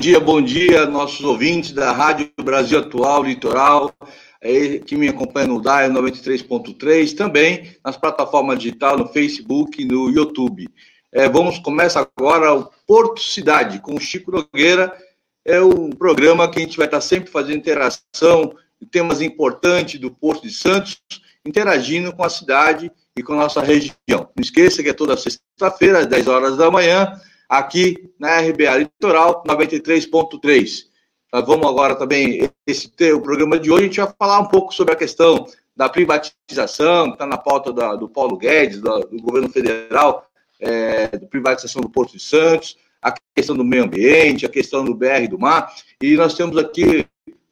Bom dia, bom dia, nossos ouvintes da Rádio Brasil Atual Litoral, que me acompanha no DAE 93.3, também nas plataformas digitais, no Facebook e no YouTube. É, vamos começar agora o Porto Cidade, com o Chico Nogueira. É um programa que a gente vai estar sempre fazendo interação, temas importantes do Porto de Santos, interagindo com a cidade e com a nossa região. Não esqueça que é toda sexta-feira, às 10 horas da manhã, aqui na RBA Litoral 93.3. Nós vamos agora também, esse o programa de hoje, a gente vai falar um pouco sobre a questão da privatização, que está na pauta da, do Paulo Guedes, do, governo federal, é, privatização do Porto de Santos, a questão do meio ambiente, a questão do BR do mar, e nós temos aqui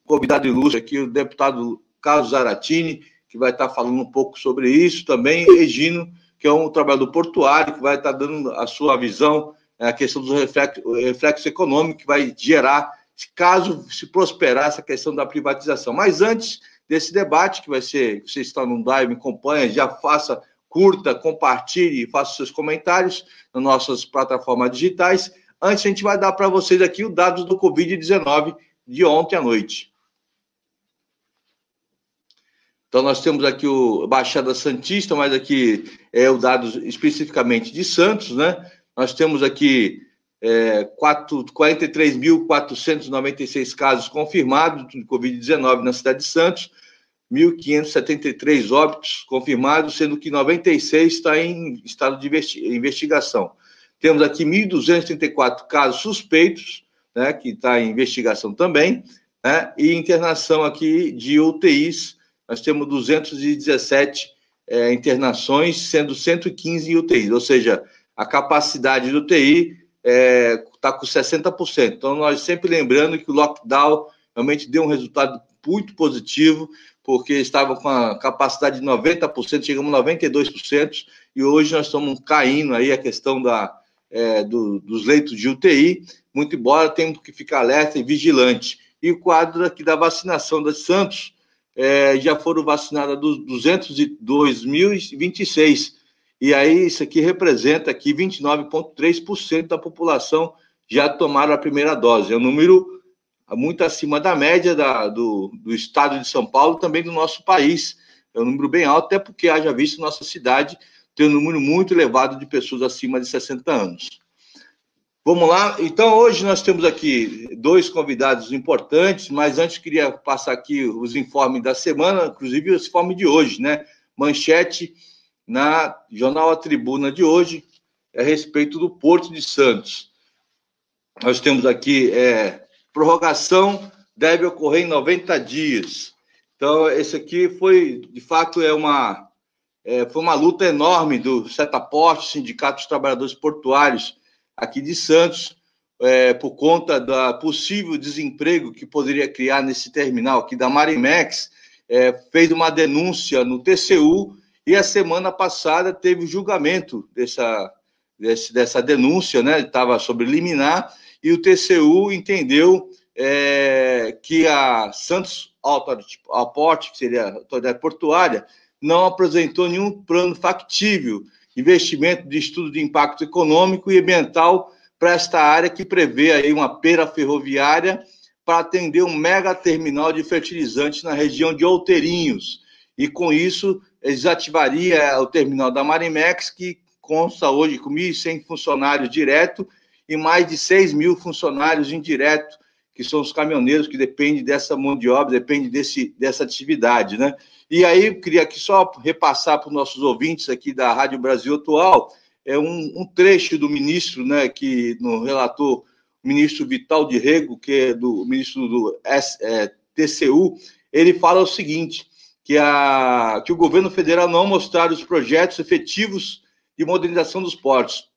convidado ilustre aqui, o deputado Carlos Zaratini, que vai estar falando um pouco sobre isso também, Regino, que é um trabalhador portuário, que vai estar dando a sua visão a questão do reflexo, reflexo econômico que vai gerar, caso se prosperar essa questão da privatização. Mas antes desse debate, que vai ser, você está no me acompanha, já faça, curta, compartilhe, faça seus comentários nas nossas plataformas digitais. Antes, a gente vai dar para vocês aqui os dados do Covid-19 de ontem à noite. Então, nós temos aqui o Baixada Santista, mas aqui é o dado especificamente de Santos, né? Nós temos aqui é, 43.496 casos confirmados de Covid-19 na cidade de Santos, 1.573 óbitos confirmados, sendo que 96 está em estado de investigação. Temos aqui 1.234 casos suspeitos, né, que está em investigação também, né, e internação aqui de UTIs, nós temos 217 é, internações, sendo 115 em UTIs, ou seja, a capacidade do TI está é, tá com 60%. Então, nós sempre lembrando que o lockdown realmente deu um resultado muito positivo, porque estava com a capacidade de 90%, chegamos a 92%, e hoje nós estamos caindo aí a questão da, é, do, dos leitos de UTI, muito embora temos que ficar alerta e vigilante. E o quadro aqui da vacinação das Santos, é, já foram vacinadas 202.026, e aí isso aqui representa que 29,3% da população já tomaram a primeira dose. É um número muito acima da média da, do, do estado de São Paulo também do nosso país. É um número bem alto, até porque haja visto nossa cidade ter um número muito elevado de pessoas acima de 60 anos. Vamos lá. Então, hoje nós temos aqui dois convidados importantes, mas antes queria passar aqui os informes da semana, inclusive o informe de hoje, né? Manchete na Jornal A Tribuna de hoje a respeito do Porto de Santos. Nós temos aqui é, prorrogação deve ocorrer em 90 dias. Então, esse aqui foi, de fato, é uma, é, foi uma luta enorme do Setaporte, Sindicato dos Trabalhadores Portuários aqui de Santos, é, por conta da possível desemprego que poderia criar nesse terminal aqui da Marimex, é, fez uma denúncia no TCU e a semana passada teve o julgamento dessa, dessa denúncia, né? Estava sobre liminar, e o TCU entendeu é, que a Santos Authority, que seria a autoridade portuária, não apresentou nenhum plano factível, investimento de estudo de impacto econômico e ambiental para esta área que prevê aí uma pera ferroviária para atender um mega terminal de fertilizantes na região de Outeirinhos. E com isso desativaria o terminal da Marimex, que consta hoje com 1.100 funcionários direto e mais de 6 mil funcionários indiretos, que são os caminhoneiros que dependem dessa mão de obra, dependem desse, dessa atividade, né? E aí, eu queria aqui só repassar para os nossos ouvintes aqui da Rádio Brasil Atual, é um, um trecho do ministro, né, que no relator, o ministro Vital de Rego, que é do ministro do S, é, TCU, ele fala o seguinte, que, a, que o governo federal não mostrar os projetos efetivos de modernização dos portos.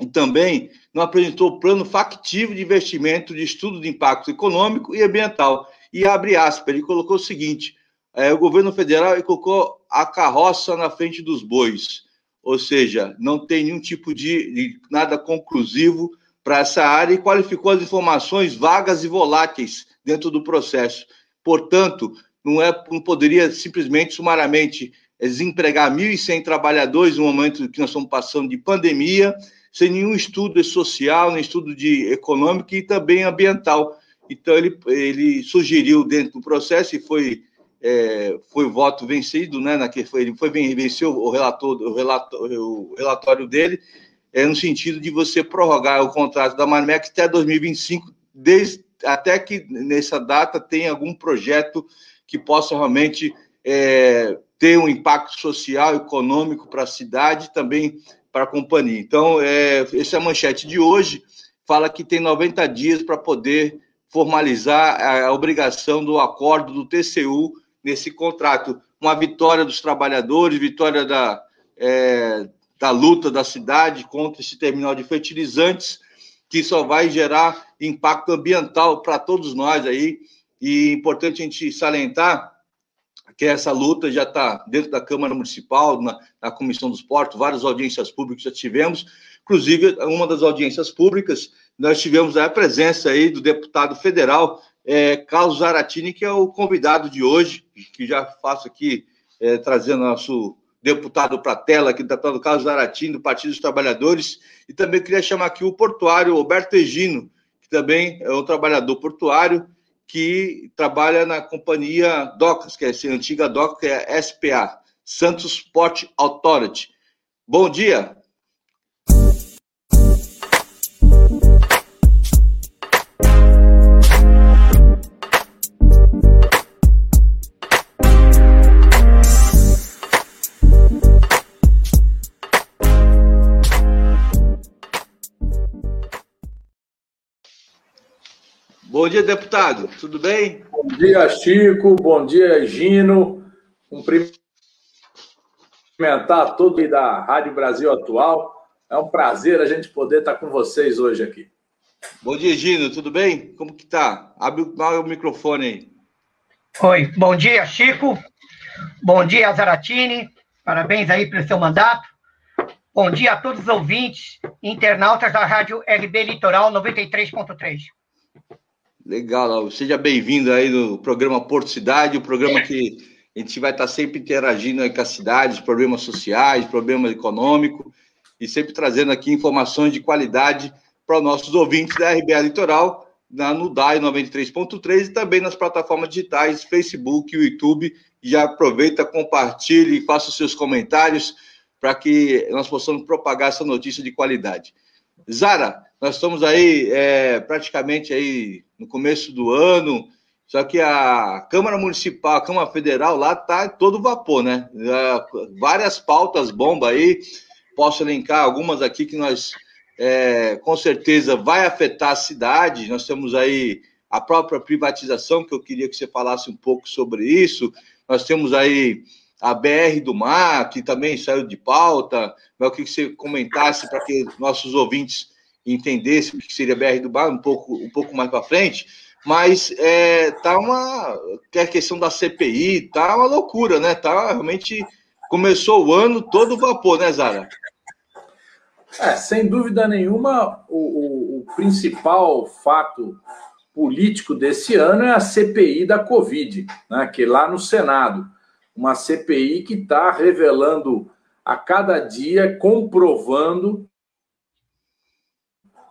E também não apresentou plano factivo de investimento de estudo de impacto econômico e ambiental. E abre aspas, ele colocou o seguinte: é, o governo federal colocou a carroça na frente dos bois, ou seja, não tem nenhum tipo de, de nada conclusivo para essa área e qualificou as informações vagas e voláteis dentro do processo. Portanto, não, é, não poderia simplesmente, sumariamente, desempregar 1.100 trabalhadores no momento que nós estamos passando de pandemia, sem nenhum estudo social, nem estudo de econômico e também ambiental. Então, ele, ele sugeriu dentro do processo e foi, é, foi voto vencido, né, na que foi, ele foi, venceu o, relator, o, relator, o relatório dele, é, no sentido de você prorrogar o contrato da Marmec até 2025, desde, até que nessa data tenha algum projeto que possa realmente é, ter um impacto social, econômico para a cidade também para a companhia. Então, é, essa é a manchete de hoje, fala que tem 90 dias para poder formalizar a, a obrigação do acordo do TCU nesse contrato. Uma vitória dos trabalhadores, vitória da, é, da luta da cidade contra esse terminal de fertilizantes, que só vai gerar impacto ambiental para todos nós aí. E é importante a gente salientar que essa luta já está dentro da Câmara Municipal, na, na, Comissão dos Portos, várias audiências públicas já tivemos, inclusive uma das audiências públicas, nós tivemos a presença aí do deputado federal é, Carlos Zaratini, que é o convidado de hoje, que já faço aqui, é, trazendo nosso deputado para a tela, aqui, deputado Carlos Zaratini, do Partido dos Trabalhadores, e também queria chamar aqui o portuário Roberto Egino, que também é um trabalhador portuário, que trabalha na companhia DOCAS, que é a antiga DOCA, que é a SPA, Santos Port Authority. Bom dia. Bom dia, deputado. Tudo bem? Bom dia, Chico. Bom dia, Gino. Cumprimentar todos da Rádio Brasil Atual. É um prazer a gente poder estar com vocês hoje aqui. Bom dia, Gino. Tudo bem? Como que tá? Abre o microfone aí. Oi. Bom dia, Chico. Bom dia, Zaratini. Parabéns aí pelo seu mandato. Bom dia a todos os ouvintes, internautas da Rádio RB Litoral 93.3. Legal, seja bem-vindo aí no programa Porto Cidade, o programa que a gente vai estar sempre interagindo com as cidades, problemas sociais, problemas econômicos, e sempre trazendo aqui informações de qualidade para os nossos ouvintes da RBA Litoral, na, no DAI 93.3 e também nas plataformas digitais, Facebook e YouTube. Já aproveita, compartilhe faça os seus comentários para que nós possamos propagar essa notícia de qualidade. Zara, nós estamos aí é, praticamente aí no começo do ano, só que a Câmara Municipal, a Câmara Federal lá está todo vapor, né? várias pautas bomba aí, posso elencar algumas aqui que nós é, com certeza vai afetar a cidade. Nós temos aí a própria privatização, que eu queria que você falasse um pouco sobre isso. Nós temos aí a BR do Mar, que também saiu de pauta. Eu queria que você comentasse para que nossos ouvintes entendesse o que seria BR do Mar um pouco, um pouco mais para frente, mas é, tá uma é a questão da CPI, tá uma loucura, né? Tá realmente começou o ano todo vapor, né, Zara? É, sem dúvida nenhuma, o, o, o principal fato político desse ano é a CPI da Covid, né, que lá no Senado, uma CPI que está revelando a cada dia, comprovando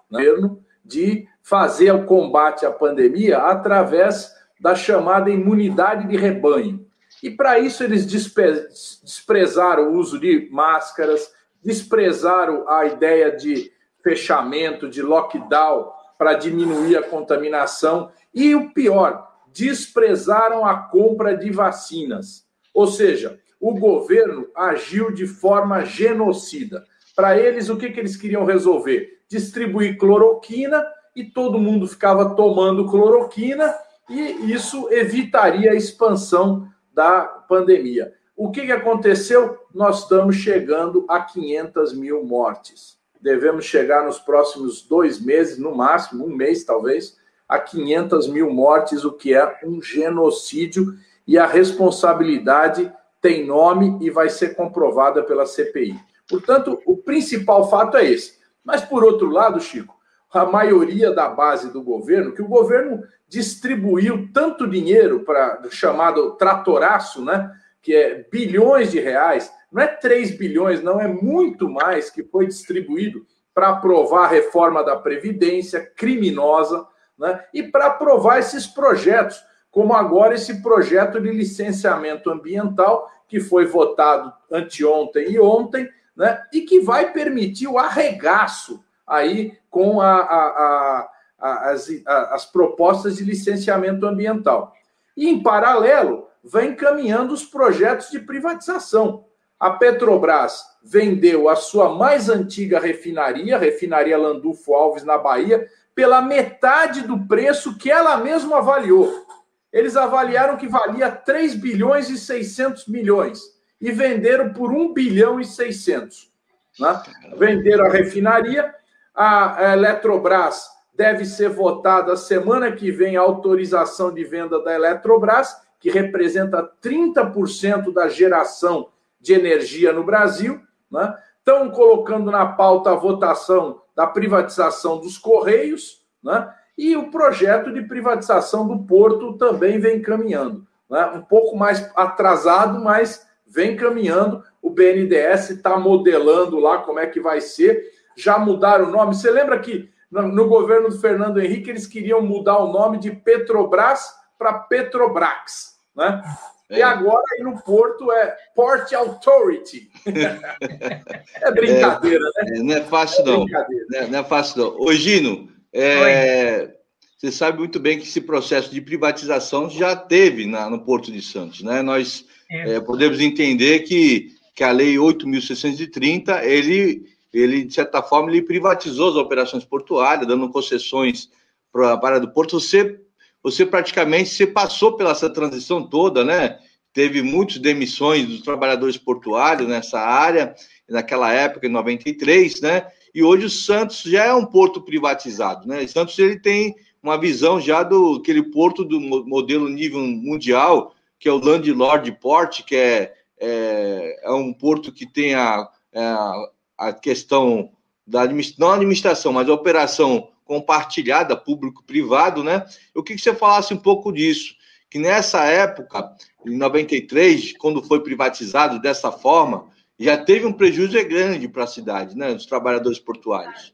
governo de fazer o combate à pandemia através da chamada imunidade de rebanho. E para isso eles desprezaram o uso de máscaras, desprezaram a ideia de fechamento, de lockdown para diminuir a contaminação e o pior, desprezaram a compra de vacinas. Ou seja, o governo agiu de forma genocida. Para eles, o que, que eles queriam resolver? Distribuir cloroquina e todo mundo ficava tomando cloroquina e isso evitaria a expansão da pandemia. O que, que aconteceu? Nós estamos chegando a 500 mil mortes. Devemos chegar nos próximos dois meses, no máximo, um mês talvez, a 500 mil mortes, o que é um genocídio, e a responsabilidade tem nome e vai ser comprovada pela CPI. Portanto, o principal fato é esse. Mas, por outro lado, Chico, a maioria da base do governo, que o governo distribuiu tanto dinheiro para chamado tratoraço, né? Que é bilhões de reais, não é 3 bilhões, não, é muito mais que foi distribuído para aprovar a reforma da Previdência, criminosa, né? e para aprovar esses projetos, como agora esse projeto de licenciamento ambiental, que foi votado anteontem e ontem, né? e que vai permitir o arregaço aí com a, a, a, as, as propostas de licenciamento ambiental. E, em paralelo, vem caminhando os projetos de privatização. A Petrobras vendeu a sua mais antiga refinaria, a refinaria Landulfo Alves, na Bahia, pela metade do preço que ela mesma avaliou. Eles avaliaram que valia 3 bilhões e 600 milhões e venderam por 1 bilhão e 600. Né? Venderam a refinaria, a Eletrobras deve ser votada semana que vem a autorização de venda da Eletrobras, que representa 30% da geração de energia no Brasil. Né? Estão colocando na pauta a votação da privatização dos Correios, né? e o projeto de privatização do Porto também vem caminhando. Né? Um pouco mais atrasado, mas vem caminhando. O BNDES está modelando lá como é que vai ser. Já mudaram o nome. Você lembra que no governo do Fernando Henrique, eles queriam mudar o nome de Petrobras para Petrobrax, né? É. E agora aí no Porto é Port Authority. é brincadeira, é, né? Não é fácil, não. É não é fácil, não. Ô, Gino, é, você sabe muito bem que esse processo de privatização já teve na, no Porto de Santos, né? Nós é, podemos entender que, que a Lei 8.630, ele ele, de certa forma, ele privatizou as operações portuárias, dando concessões para a área do porto. Você, você praticamente você passou pela essa transição toda, né? Teve muitas demissões dos trabalhadores portuários nessa área, naquela época, em 93, né? E hoje o Santos já é um porto privatizado, né? O Santos ele tem uma visão já do aquele porto do modelo nível mundial, que é o Landlord Port, que é, é, é um porto que tem a, a a questão da não administração, mas a operação compartilhada, público-privado, né? Eu queria que você falasse um pouco disso, que nessa época, em 93, quando foi privatizado dessa forma, já teve um prejuízo grande para a cidade, né? Os trabalhadores portuários.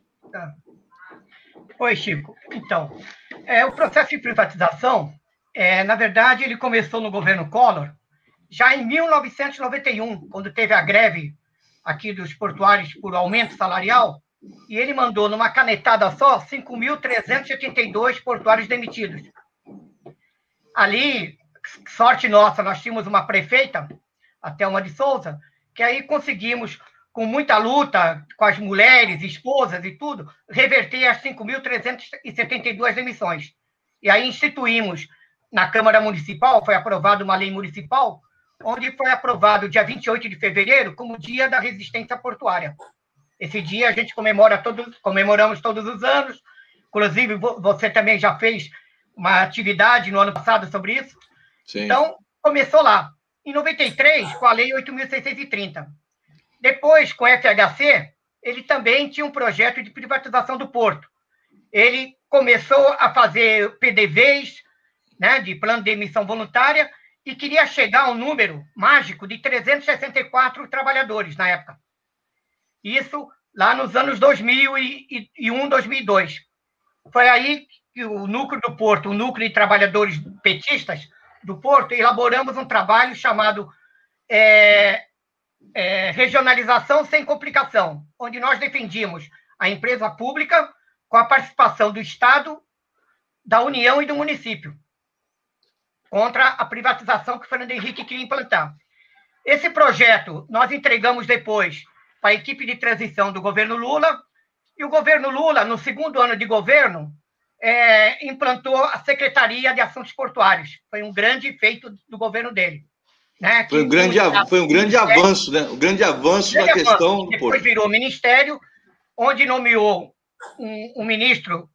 Oi, Chico. Então, é, o processo de privatização, é, na verdade, ele começou no governo Collor, já em 1991, quando teve a greve aqui dos portuários por aumento salarial, e ele mandou numa canetada só 5.382 portuários demitidos. Ali, sorte nossa, nós tínhamos uma prefeita, a Thelma de Souza, que aí conseguimos, com muita luta com as mulheres, esposas e tudo, reverter as 5.372 demissões. E aí instituímos na Câmara Municipal, foi aprovada uma lei municipal, onde foi aprovado dia 28 de fevereiro como Dia da Resistência Portuária. Esse dia a gente comemora todos, comemoramos todos os anos. Inclusive, você também já fez uma atividade no ano passado sobre isso. Sim. Então, começou lá. Em 93, com a Lei 8.630. Depois, com o FHC, ele também tinha um projeto de privatização do porto. Ele começou a fazer PDVs, né, de plano de emissão voluntária, e queria chegar a um número mágico de 364 trabalhadores na época. Isso lá nos anos 2001, 2002. Foi aí que o núcleo do Porto, o núcleo de trabalhadores petistas do Porto, elaboramos um trabalho chamado é, é, Regionalização Sem Complicação, onde nós defendíamos a empresa pública com a participação do Estado, da União e do município contra a privatização que o Fernando Henrique queria implantar. Esse projeto nós entregamos depois para a equipe de transição do governo Lula, e o governo Lula, no segundo ano de governo, é, implantou a Secretaria de Assuntos Portuários. Foi um grande feito do governo dele. Né? Foi, um grande, foi um grande avanço, né? Um grande avanço grande na avanço. questão. Depois virou ministério, onde nomeou um, um ministro,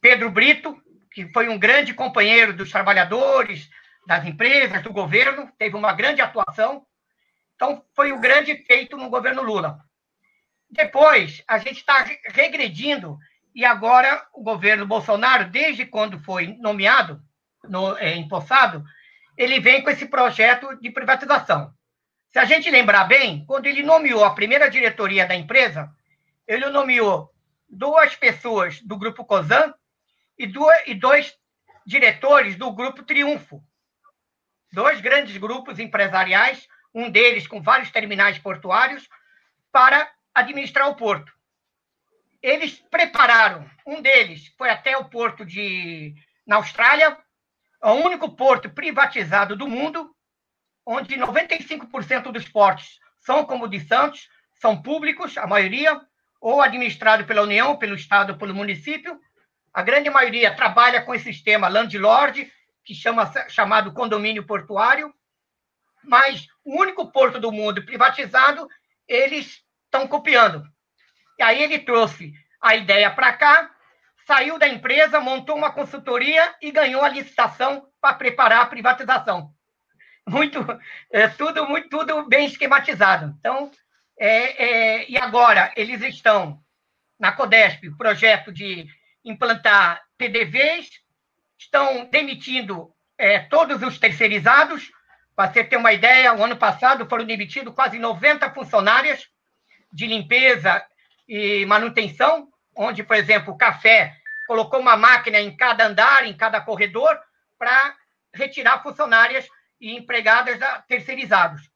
Pedro Brito, que foi um grande companheiro dos trabalhadores, das empresas, do governo, teve uma grande atuação. Então, foi o grande feito no governo Lula. Depois, a gente está regredindo, e agora o governo Bolsonaro, desde quando foi nomeado, no, é, empossado, ele vem com esse projeto de privatização. Se a gente lembrar bem, quando ele nomeou a primeira diretoria da empresa, ele nomeou duas pessoas do Grupo COSAN e, duas, e dois diretores do Grupo Triunfo. Dois grandes grupos empresariais, um deles com vários terminais portuários, para administrar o porto. Eles prepararam, um deles foi até o porto de na Austrália, o único porto privatizado do mundo, onde 95% dos portos são como de Santos, são públicos, a maioria, ou administrado pela União, pelo Estado, pelo município. A grande maioria trabalha com esse sistema landlord, que chama chamado condomínio portuário. Mas o único porto do mundo privatizado, eles estão copiando. E aí ele trouxe a ideia para cá, saiu da empresa, montou uma consultoria e ganhou a licitação para preparar a privatização. Muito, é, tudo, muito, tudo bem esquematizado. Então, é, é, e agora eles estão na Codesp, o projeto de implantar PDVs, estão demitindo é, todos os terceirizados. Para você ter uma ideia, o ano passado foram demitidos quase 90 funcionárias de limpeza e manutenção, onde, por exemplo, o café colocou uma máquina em cada andar, em cada corredor, para retirar funcionárias e empregadas terceirizados.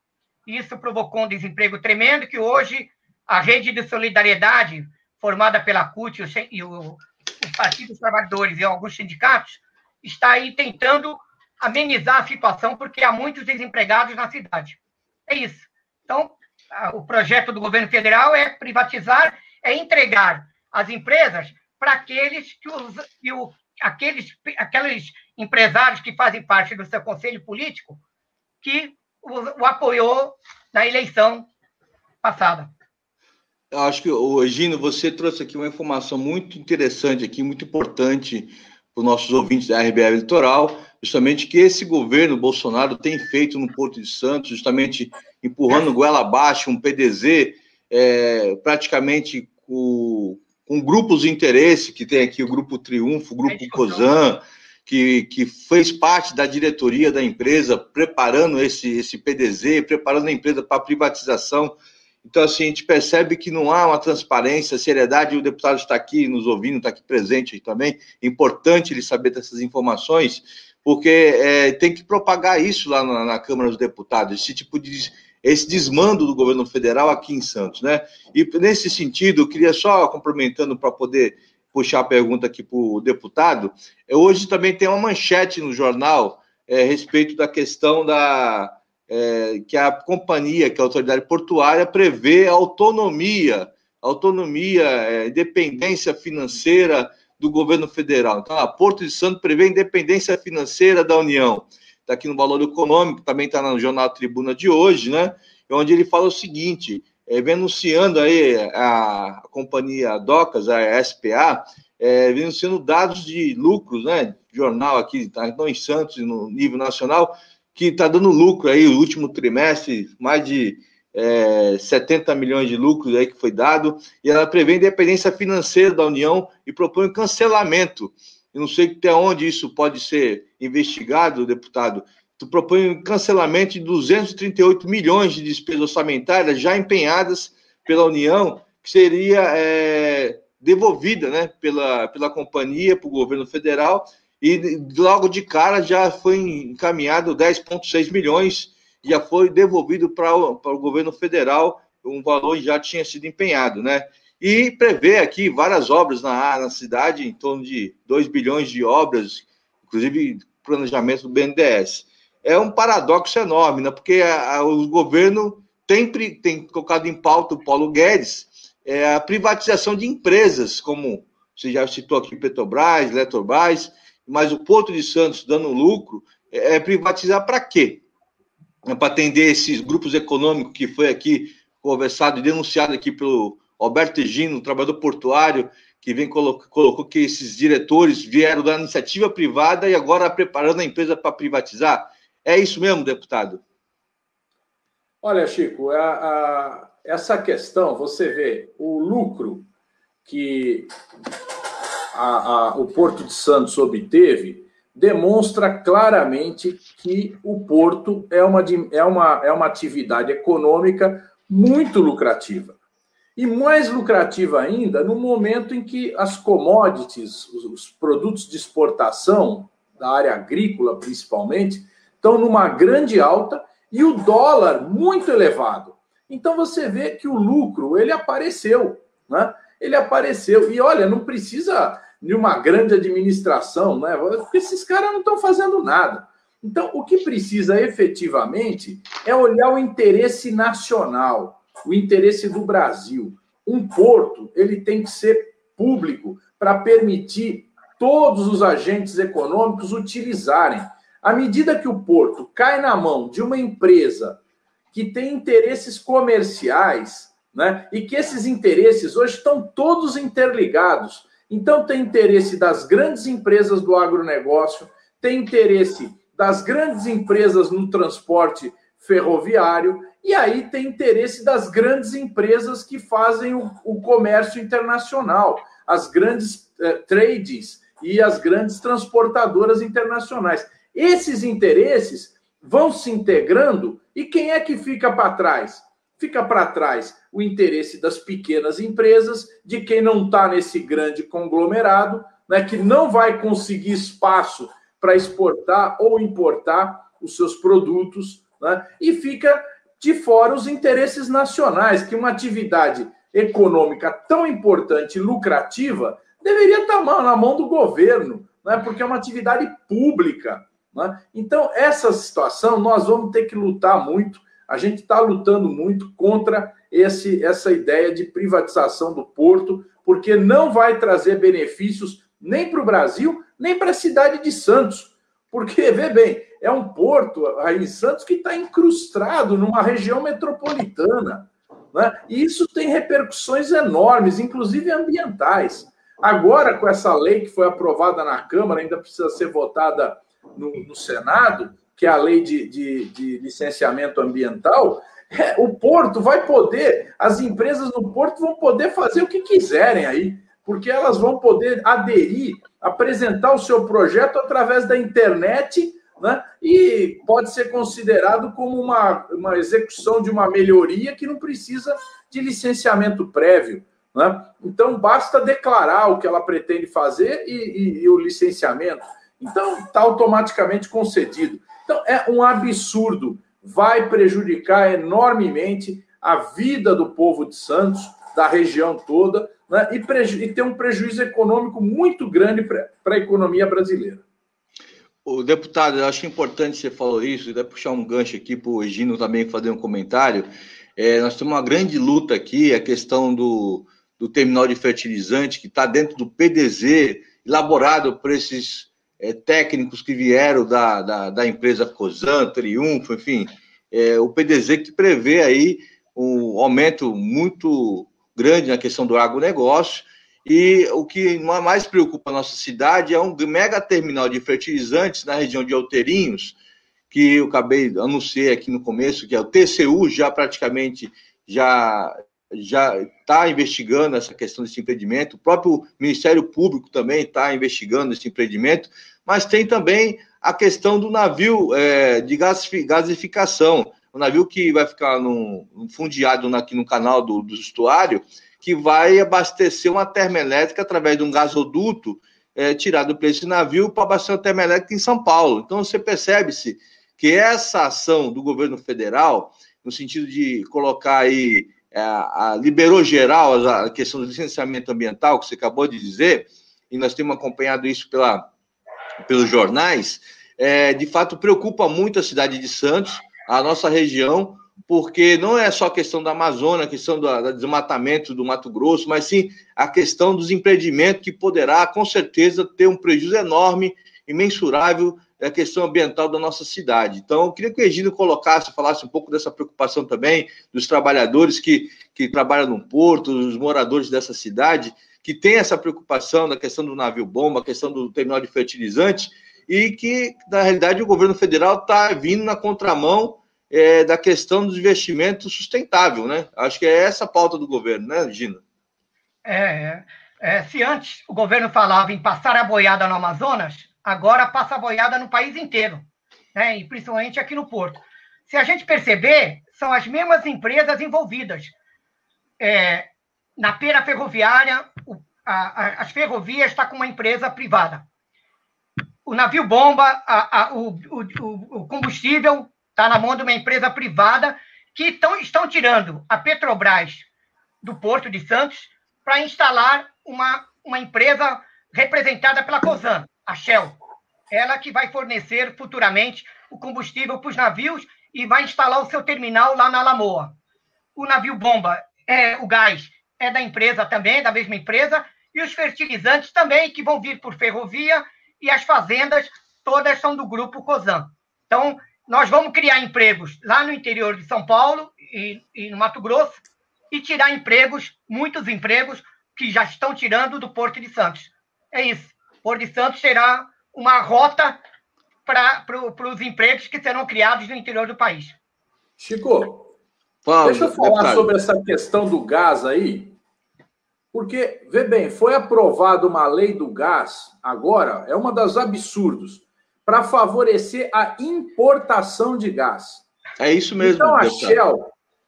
Isso provocou um desemprego tremendo que hoje a rede de solidariedade, formada pela CUT e o, Partido dos Trabalhadores e alguns sindicatos, está aí tentando amenizar a situação, porque há muitos desempregados na cidade. É isso. Então, o projeto do governo federal é privatizar, é entregar as empresas para aqueles que, os, que o, aqueles, aqueles empresários que fazem parte do seu conselho político que o, o apoiou na eleição passada. Eu acho que, Gino, você trouxe aqui uma informação muito interessante aqui, muito importante para os nossos ouvintes da RBR Litoral, justamente que esse governo Bolsonaro tem feito no Porto de Santos, justamente empurrando goela abaixo um PDZ, é, praticamente com, com, grupos de interesse, que tem aqui o Grupo Triunfo, o Grupo COSAN, que, que fez parte da diretoria da empresa, preparando esse, esse PDZ, preparando a empresa para privatização. Então, assim, a gente percebe que não há uma transparência, seriedade, e o deputado está aqui nos ouvindo, está aqui presente também. É importante ele saber dessas informações, porque é, tem que propagar isso lá na, na, Câmara dos Deputados, esse tipo de esse desmando do governo federal aqui em Santos, né? E nesse sentido, eu queria só complementando para poder puxar a pergunta aqui para o deputado, é, hoje também tem uma manchete no jornal é, a respeito da questão da é, que a companhia, que a autoridade portuária prevê autonomia, autonomia, é, independência financeira do governo federal. Então, a Porto de Santo prevê independência financeira da União. Está aqui no Valor Econômico, também está no Jornal Tribuna de hoje, né? Onde ele fala o seguinte: é, anunciando aí a, companhia Docas, a SPA, é, vem anunciando dados de lucros, né? Jornal aqui, tá, então em Santos, no nível nacional, que está dando lucro aí, o último trimestre, mais de é, 70 milhões de lucros aí que foi dado, e ela prevê independência financeira da União e propõe um cancelamento. Eu não sei até onde isso pode ser investigado, deputado, tu propõe um cancelamento de 238 milhões de despesas orçamentárias já empenhadas pela União, que seria é, devolvida né, pela, pela companhia para o governo federal, e logo de cara já foi encaminhado 10,6 milhões, já foi devolvido para o, governo federal, um valor já tinha sido empenhado, né? E prevê aqui várias obras na, na cidade, em torno de 2 bilhões de obras, inclusive planejamento do BNDES é um paradoxo enorme, né? porque a, a, o governo tem, tem colocado em pauta o Paulo Guedes é, a privatização de empresas, como você já citou aqui Petrobras, Eletrobras, mas o Porto de Santos dando lucro, é, é privatizar para quê? É para atender esses grupos econômicos que foi aqui conversado e denunciado aqui pelo Alberto Gino, trabalhador portuário, que vem colocou, colocou que esses diretores vieram da iniciativa privada e agora preparando a empresa para privatizar. É isso mesmo, deputado? Olha, Chico, a, a, essa questão, você vê o lucro que a, o Porto de Santos obteve demonstra claramente que o porto é uma, é uma, é uma atividade econômica muito lucrativa. E mais lucrativa ainda no momento em que as commodities, os produtos de exportação, da área agrícola principalmente, estão numa grande alta e o dólar muito elevado. Então você vê que o lucro ele apareceu, né? Ele apareceu e olha, não precisa de uma grande administração, né? Porque esses caras não estão fazendo nada. Então, o que precisa efetivamente é olhar o interesse nacional, o interesse do Brasil. Um porto, ele tem que ser público para permitir todos os agentes econômicos utilizarem. À medida que o porto cai na mão de uma empresa que tem interesses comerciais, né, e que esses interesses hoje estão todos interligados. Então, tem interesse das grandes empresas do agronegócio, tem interesse das grandes empresas no transporte ferroviário, e aí tem interesse das grandes empresas que fazem o, o comércio internacional, as grandes eh, trades e as grandes transportadoras internacionais. Esses interesses vão se integrando e quem é que fica para trás? Fica para trás o interesse das pequenas empresas, de quem não está nesse grande conglomerado, né, que não vai conseguir espaço para exportar ou importar os seus produtos, né, e fica de fora os interesses nacionais, que uma atividade econômica tão importante e lucrativa deveria estar na mão do governo, né? porque é uma atividade pública. Né? Então, essa situação nós vamos ter que lutar muito. A gente está lutando muito contra esse, essa ideia de privatização do porto, porque não vai trazer benefícios nem para o Brasil, nem para a cidade de Santos. Porque, vê bem, é um porto aí em Santos que está incrustado numa região metropolitana. Né? E isso tem repercussões enormes, inclusive ambientais. Agora, com essa lei que foi aprovada na Câmara, ainda precisa ser votada no, no Senado, que é a lei de, de, de licenciamento ambiental, é, o porto vai poder, as empresas no porto vão poder fazer o que quiserem aí, porque elas vão poder aderir, apresentar o seu projeto através da internet, né? E pode ser considerado como uma, uma execução de uma melhoria que não precisa de licenciamento prévio. Né? Então, basta declarar o que ela pretende fazer e, e, e o licenciamento. Então, está automaticamente concedido. Então, é um absurdo. Vai prejudicar enormemente a vida do povo de Santos, da região toda, né? e, e ter um prejuízo econômico muito grande para a economia brasileira. O deputado, eu acho importante você falou isso, e puxar um gancho aqui para o Gino também fazer um comentário. É, nós temos uma grande luta aqui, a questão do, do terminal de fertilizante, que está dentro do PDZ, elaborado por esses é, técnicos que vieram da, da, da, empresa Cosan, Triunfo, enfim, é, o PDZ que prevê aí um aumento muito grande na questão do agronegócio, e o que mais preocupa a nossa cidade é um mega terminal de fertilizantes na região de Alteirinhos, que eu acabei anunciei aqui no começo, que é o TCU já praticamente já já está investigando essa questão desse empreendimento, o próprio Ministério Público também está investigando esse empreendimento, mas tem também a questão do navio é, de gasificação, o navio que vai ficar no, fundiado aqui no canal do, do estuário, que vai abastecer uma termoelétrica através de um gasoduto é, tirado por esse navio para abastecer uma termoelétrica em São Paulo. Então você percebe-se que essa ação do governo federal, no sentido de colocar aí é, a, liberou geral a questão do licenciamento ambiental, que você acabou de dizer, e nós temos acompanhado isso pela, pelos jornais, é, de fato preocupa muito a cidade de Santos, a nossa região, porque não é só a questão da Amazônia, a questão do, do desmatamento do Mato Grosso, mas sim a questão dos empreendimentos que poderá, com certeza, ter um prejuízo enorme, imensurável a questão ambiental da nossa cidade. Então, eu queria que o Egídio colocasse, falasse um pouco dessa preocupação também dos trabalhadores que, que trabalham no porto, dos moradores dessa cidade, que tem essa preocupação da questão do navio-bomba, a questão do terminal de fertilizante, e que, na realidade, o governo federal está vindo na contramão é, da questão dos investimentos sustentável, né? Acho que é essa a pauta do governo, né, Gina? É, é, se antes o governo falava em passar a boiada no Amazonas, agora passa a boiada no país inteiro, né? e principalmente aqui no Porto. Se a gente perceber, são as mesmas empresas envolvidas. É, na pera ferroviária, o, a, a, as ferrovias está com uma empresa privada. O navio bomba, a, o, o, o, combustível está na mão de uma empresa privada que tão, estão tirando a Petrobras do Porto de Santos para instalar uma, uma empresa representada pela COSAN, a Shell. Ela que vai fornecer futuramente o combustível para os navios e vai instalar o seu terminal lá na Lamoa. O navio bomba, é, o gás, é da empresa também, da mesma empresa, e os fertilizantes também, que vão vir por ferrovia, e as fazendas todas são do grupo COSAN. Então, nós vamos criar empregos lá no interior de São Paulo e, e no Mato Grosso, e tirar empregos, muitos empregos, que já estão tirando do Porto de Santos. É isso. Porto de Santos será uma rota para pro, os empregos que serão criados no interior do país. Chico, Fala, deixa eu falar sobre essa questão do gás aí. Porque, vê bem, foi aprovada uma lei do gás, agora, é uma das absurdos, para favorecer a importação de gás. É isso mesmo. Então, a. Shell,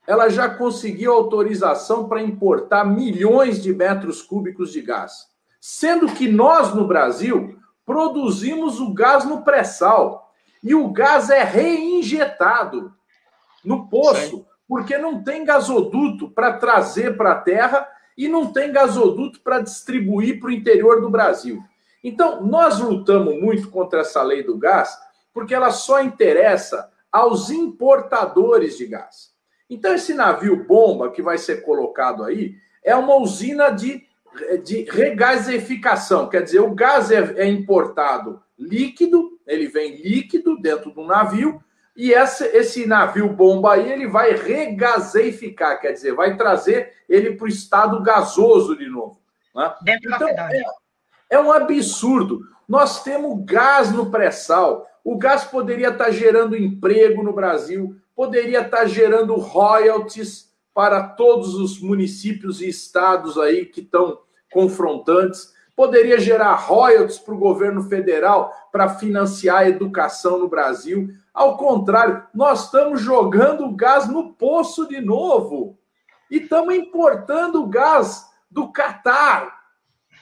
ela já conseguiu autorização para importar milhões de metros cúbicos de gás. Sendo que nós, no Brasil, produzimos o gás no pré-sal. E o gás é reinjetado no poço, Sim. porque não tem gasoduto para trazer para a terra e não tem gasoduto para distribuir para o interior do Brasil. Então, nós lutamos muito contra essa lei do gás, porque ela só interessa aos importadores de gás. Então, esse navio bomba que vai ser colocado aí é uma usina de, de regasificação, quer dizer, o gás é, é importado líquido, ele vem líquido dentro do navio, e esse, esse navio bomba aí, ele vai regaseificar, quer dizer, vai trazer ele para o estado gasoso de novo. Né? Dentro então, da cidade. É, é um absurdo. Nós temos gás no pré-sal. O gás poderia estar gerando emprego no Brasil, poderia estar gerando royalties para todos os municípios e estados aí que estão confrontantes, poderia gerar royalties para o governo federal para financiar a educação no Brasil. Ao contrário, nós estamos jogando gás no poço de novo. E estamos importando gás do Catar.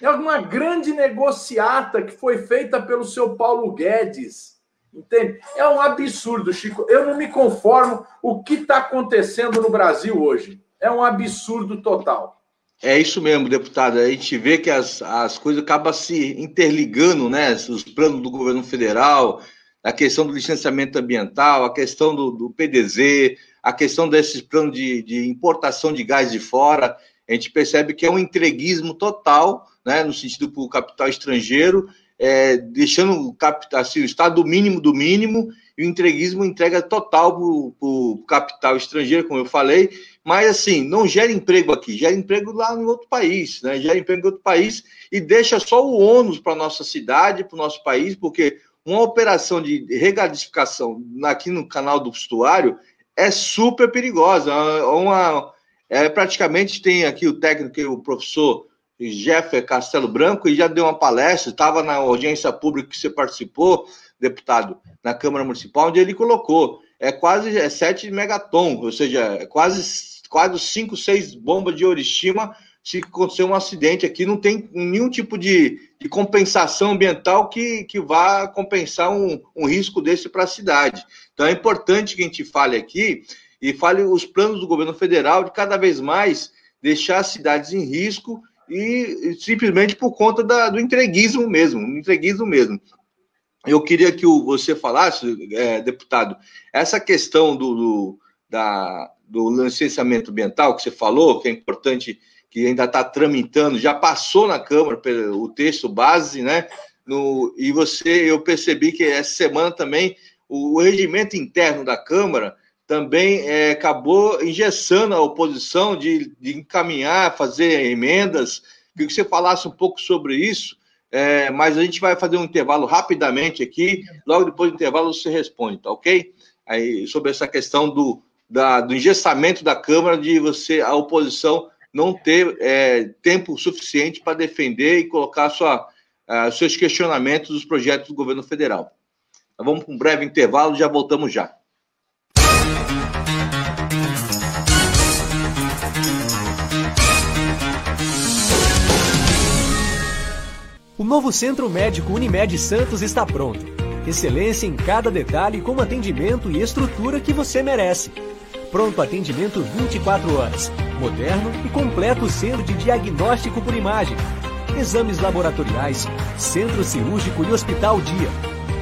É uma grande negociata que foi feita pelo seu Paulo Guedes. Entende? É um absurdo, Chico. Eu não me conformo o que está acontecendo no Brasil hoje. É um absurdo total. É isso mesmo, deputado. A gente vê que as, as coisas acabam se interligando, né? Os planos do governo federal, a questão do licenciamento ambiental, a questão do, do PDZ, a questão desses planos de, de, importação de gás de fora, a gente percebe que é um entreguismo total, né, no sentido para o capital estrangeiro, é, deixando o, capital, assim, o estado mínimo do mínimo, e o entreguismo entrega total para o capital estrangeiro, como eu falei, mas assim, não gera emprego aqui, gera emprego lá no outro país, né? Gera emprego em outro país e deixa só o ônus para a nossa cidade, para o nosso país, porque uma operação de regadificação aqui no canal do estuário é super perigosa. É uma, é, praticamente tem aqui o técnico, o professor Jeffer Castelo Branco, e já deu uma palestra, estava na audiência pública que você participou, deputado, na Câmara Municipal, onde ele colocou. É quase é 7 megaton, ou seja, é quase, quase 5, 6 bombas de Orishima se acontecer um acidente aqui, não tem nenhum tipo de, de compensação ambiental que, que vá compensar um, um risco desse para a cidade. Então é importante que a gente fale aqui e fale os planos do governo federal de cada vez mais deixar as cidades em risco e, e simplesmente por conta da, do entreguismo mesmo, entreguismo mesmo. Eu queria que o, você falasse, é, deputado, essa questão do, do, da, do licenciamento ambiental que você falou, que é importante que ainda está tramitando, já passou na Câmara o texto base, né? No, e você, eu percebi que essa semana também o, o regimento interno da Câmara também é, acabou engessando a oposição de, de, encaminhar, fazer emendas. Queria que você falasse um pouco sobre isso, é, mas a gente vai fazer um intervalo rapidamente aqui. Logo depois do intervalo você responde, tá ok? Aí, sobre essa questão do, da, do engessamento da Câmara, de você, a oposição não ter é, tempo suficiente para defender e colocar sua, uh, seus questionamentos dos projetos do governo federal. Então, vamos para um breve intervalo, já voltamos já. O novo Centro Médico Unimed Santos está pronto. Excelência em cada detalhe com atendimento e estrutura que você merece. Pronto atendimento 24 horas. Moderno e completo centro de diagnóstico por imagem. Exames laboratoriais, centro cirúrgico e hospital dia.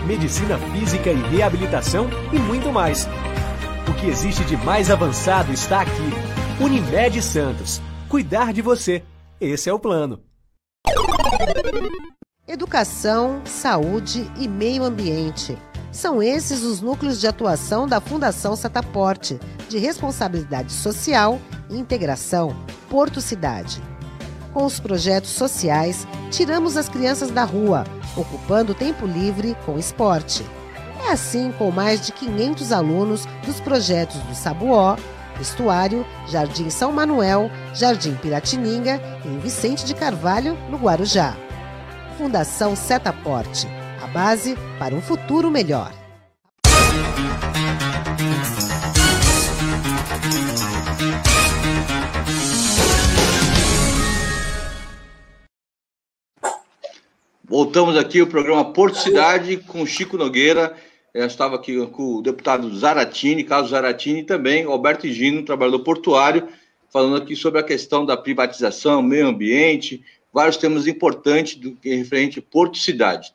Medicina física e reabilitação e muito mais. O que existe de mais avançado está aqui. Unimed Santos. Cuidar de você. Esse é o plano. Educação, saúde e meio ambiente. São esses os núcleos de atuação da Fundação Sataporte, de responsabilidade social e integração, Porto Cidade. Com os projetos sociais, tiramos as crianças da rua, ocupando tempo livre com esporte. É assim com mais de 500 alunos dos projetos do Sabuó, Estuário, Jardim São Manuel, Jardim Piratininga em Vicente de Carvalho, no Guarujá. Fundação Setaporte, a base para um futuro melhor. Voltamos aqui ao programa Porto Cidade com Chico Nogueira eu estava aqui com o deputado Zaratini, Carlos Zaratini, e também Alberto Gino, trabalhador portuário, falando aqui sobre a questão da privatização, meio ambiente, vários temas importantes do que é referente a Porto Cidade.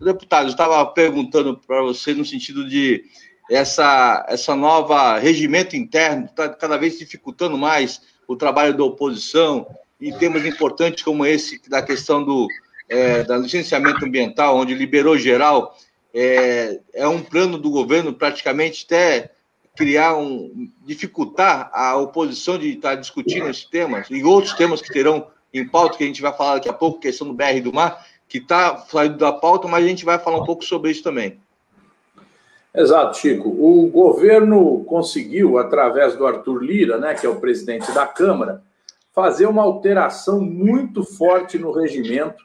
Deputado, eu estava perguntando para você no sentido de essa, essa nova regimento interno está cada vez dificultando mais o trabalho da oposição e temas importantes como esse da questão do é, da licenciamento ambiental, onde liberou geral é, é um plano do governo praticamente até criar um dificultar a oposição de estar discutindo esses temas e outros temas que terão em pauta que a gente vai falar daqui a pouco, questão do BR do mar, que está saindo da pauta, mas a gente vai falar um pouco sobre isso também. Exato, Chico. O governo conseguiu, através do Arthur Lira, né, que é o presidente da Câmara, fazer uma alteração muito forte no regimento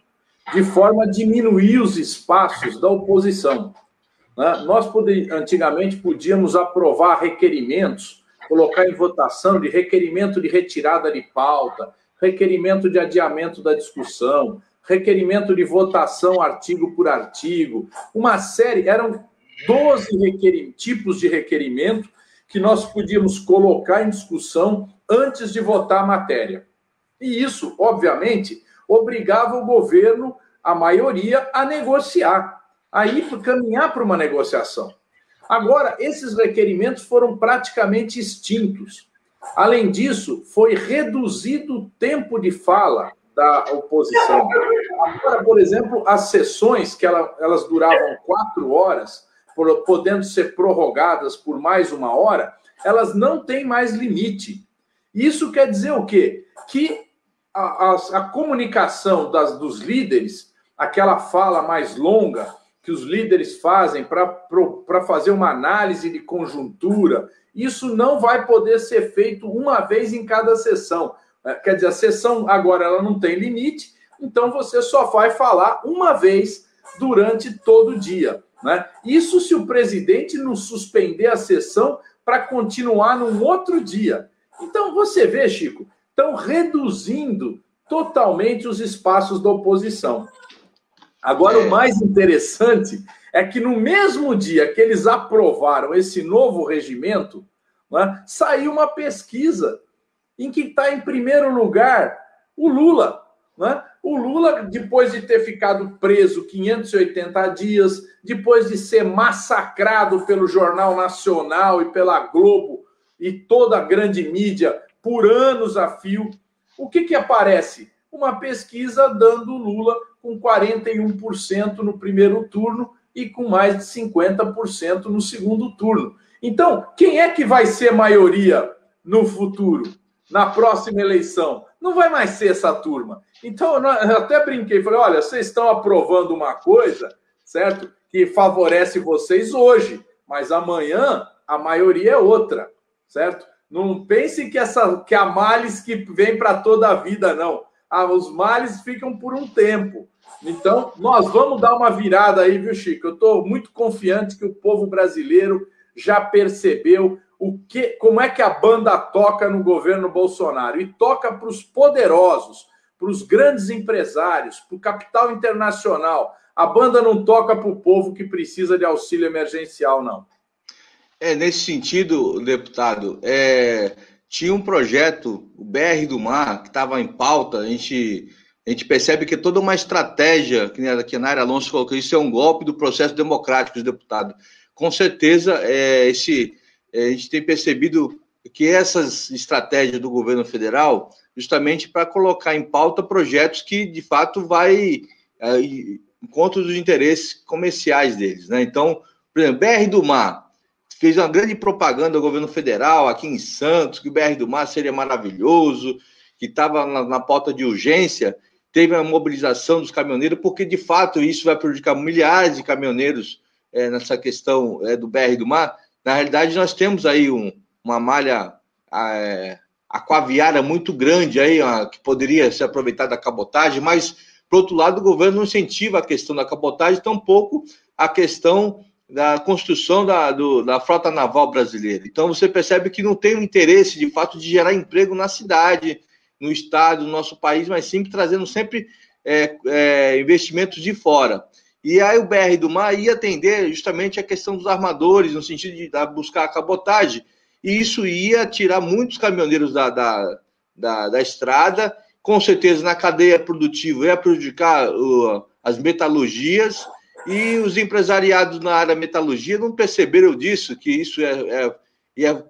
de forma a diminuir os espaços da oposição. Né? Nós antigamente podíamos aprovar requerimentos, colocar em votação de requerimento de retirada de pauta, requerimento de adiamento da discussão, requerimento de votação artigo por artigo, uma série, eram 12 tipos de requerimento que nós podíamos colocar em discussão antes de votar a matéria. E isso, obviamente, obrigava o governo, a maioria, a negociar, a ir caminhar para uma negociação. Agora, esses requerimentos foram praticamente extintos. Além disso, foi reduzido o tempo de fala da oposição. Agora, por exemplo, as sessões, que elas duravam quatro horas, podendo ser prorrogadas por mais uma hora, elas não têm mais limite. Isso quer dizer o quê? Que a, a, a comunicação das, dos líderes, aquela fala mais longa que os líderes fazem para fazer uma análise de conjuntura, isso não vai poder ser feito uma vez em cada sessão. É, quer dizer, a sessão agora ela não tem limite, então você só vai falar uma vez durante todo o dia. Né? Isso se o presidente não suspender a sessão para continuar num outro dia. Então você vê, Chico, estão reduzindo totalmente os espaços da oposição. Agora, é. o mais interessante é que no mesmo dia que eles aprovaram esse novo regimento, né, saiu uma pesquisa em que está em primeiro lugar o Lula. Né? O Lula, depois de ter ficado preso 580 dias, depois de ser massacrado pelo Jornal Nacional e pela Globo e toda a grande mídia por anos a fio. O que, que aparece? Uma pesquisa dando Lula com 41% no primeiro turno e com mais de 50% no segundo turno. Então, quem é que vai ser maioria no futuro, na próxima eleição? Não vai mais ser essa turma. Então, eu até brinquei, falei: olha, vocês estão aprovando uma coisa, certo? Que favorece vocês hoje, mas amanhã a maioria é outra, certo? Não pense que essa que a males que vem para toda a vida, não. Ah, os males ficam por um tempo. Então, nós vamos dar uma virada aí, viu, Chico? Eu estou muito confiante que o povo brasileiro já percebeu o que, como é que a banda toca no governo Bolsonaro e toca para os poderosos, para os grandes empresários, para o capital internacional. A banda não toca para o povo que precisa de auxílio emergencial, não. É, nesse sentido, deputado, é, tinha um projeto, o BR do Mar, que estava em pauta, a gente, a gente percebe que é toda uma estratégia, que a, que a Naira Alonso colocou, isso é um golpe do processo democrático, deputado. Com certeza, é, esse, é, a gente tem percebido que essas estratégias do governo federal, justamente para colocar em pauta projetos que, de fato, vai é, contra dos interesses comerciais deles. Né? Então, por exemplo, BR do Mar, fez uma grande propaganda ao governo federal aqui em Santos, que o BR do Mar seria maravilhoso, que estava na, na pauta de urgência, teve a mobilização dos caminhoneiros, porque de fato isso vai prejudicar milhares de caminhoneiros é, nessa questão é, do BR do Mar. Na realidade, nós temos aí um, uma malha é, aquaviária muito grande aí, que poderia ser aproveitada da cabotagem, mas, por outro lado, o governo não incentiva a questão da cabotagem, tampouco a questão da construção da, do, da frota naval brasileira. Então você percebe que não tem o interesse, de fato, de gerar emprego na cidade, no estado, no nosso país, mas sempre trazendo sempre é, é, investimentos de fora. E aí o BR do Mar ia atender justamente a questão dos armadores, no sentido de buscar a cabotagem, e isso ia tirar muitos caminhoneiros da, da, da, da estrada, com certeza na cadeia produtiva ia prejudicar uh, as metalurgias, e os empresariados na área metalurgia não perceberam disso, que isso é, é, ia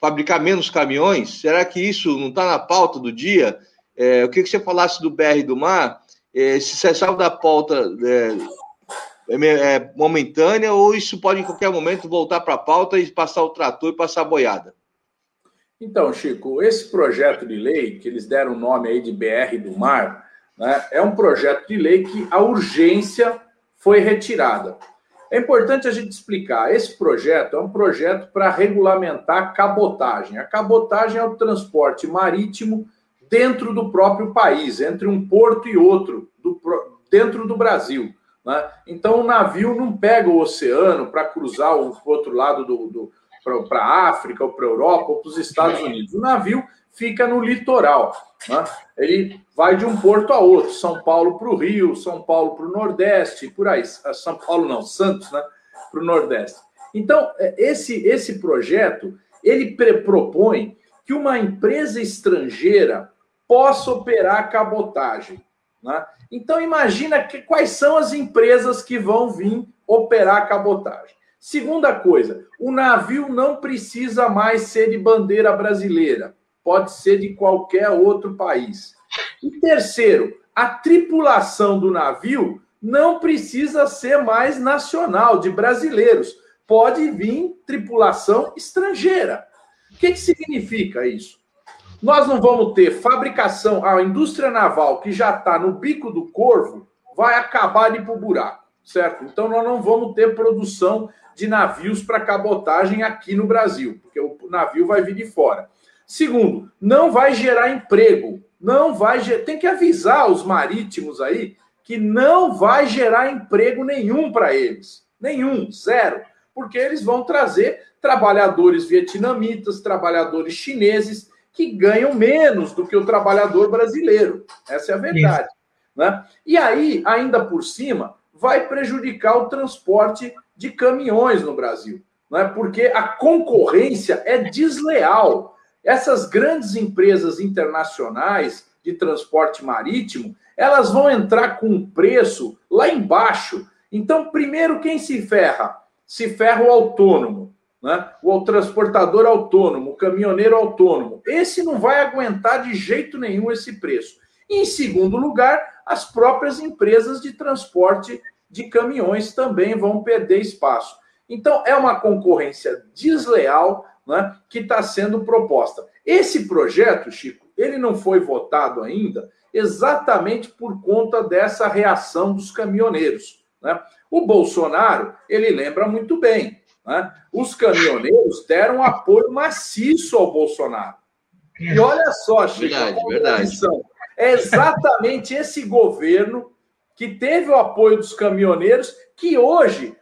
fabricar menos caminhões? Será que isso não está na pauta do dia? É, que você falasse do BR do Mar, é, se você da pauta é, é, é, momentânea ou isso pode em qualquer momento voltar para a pauta e passar o trator e passar a boiada? Então, Chico, esse projeto de lei, que eles deram o nome aí de BR do Mar, né, é um projeto de lei que a urgência foi retirada. É importante a gente explicar: esse projeto é um projeto para regulamentar a cabotagem. A cabotagem é o transporte marítimo dentro do próprio país, entre um porto e outro, do, dentro do Brasil. Né? Então, o navio não pega o oceano para cruzar o outro lado do, do para a África, ou para a Europa, ou para os Estados Unidos. O navio fica no litoral. Né? Ele vai de um porto a outro, São Paulo para o Rio, São Paulo para o Nordeste, por aí. Ah, São Paulo não, Santos, né? Para o Nordeste. Então, é, esse, esse projeto, ele propõe que uma empresa estrangeira possa operar cabotagem. Né? Então, imagina que, quais são as empresas que vão vir operar cabotagem. Segunda coisa, o navio não precisa mais ser de bandeira brasileira pode ser de qualquer outro país. E terceiro, a tripulação do navio não precisa ser mais nacional, de brasileiros. Pode vir tripulação estrangeira. O que, que significa isso? Nós não vamos ter fabricação, a indústria naval que já está no bico do corvo vai acabar de ir para o buraco, certo? Então nós não vamos ter produção de navios para cabotagem aqui no Brasil, porque o navio vai vir de fora. Segundo, não vai gerar emprego. Não vai ger... Tem que avisar os marítimos aí que não vai gerar emprego nenhum para eles. Nenhum, zero. Porque eles vão trazer trabalhadores vietnamitas, trabalhadores chineses, que ganham menos do que o trabalhador brasileiro. Essa é a verdade. Né? E aí, ainda por cima, vai prejudicar o transporte de caminhões no Brasil. Né? Porque a concorrência é desleal. Essas grandes empresas internacionais de transporte marítimo, elas vão entrar com um preço lá embaixo. Então, primeiro, quem se ferra? Se ferra o autônomo, né? o transportador autônomo, o caminhoneiro autônomo. Esse não vai aguentar de jeito nenhum esse preço. E, em segundo lugar, as próprias empresas de transporte de caminhões também vão perder espaço. Então, é uma concorrência desleal né, que está sendo proposta. Esse projeto, Chico, ele não foi votado ainda exatamente por conta dessa reação dos caminhoneiros. Né? O Bolsonaro, ele lembra muito bem, né? os caminhoneiros deram apoio maciço ao Bolsonaro. E olha só, Chico, verdade, verdade. é exatamente esse governo que teve o apoio dos caminhoneiros que hoje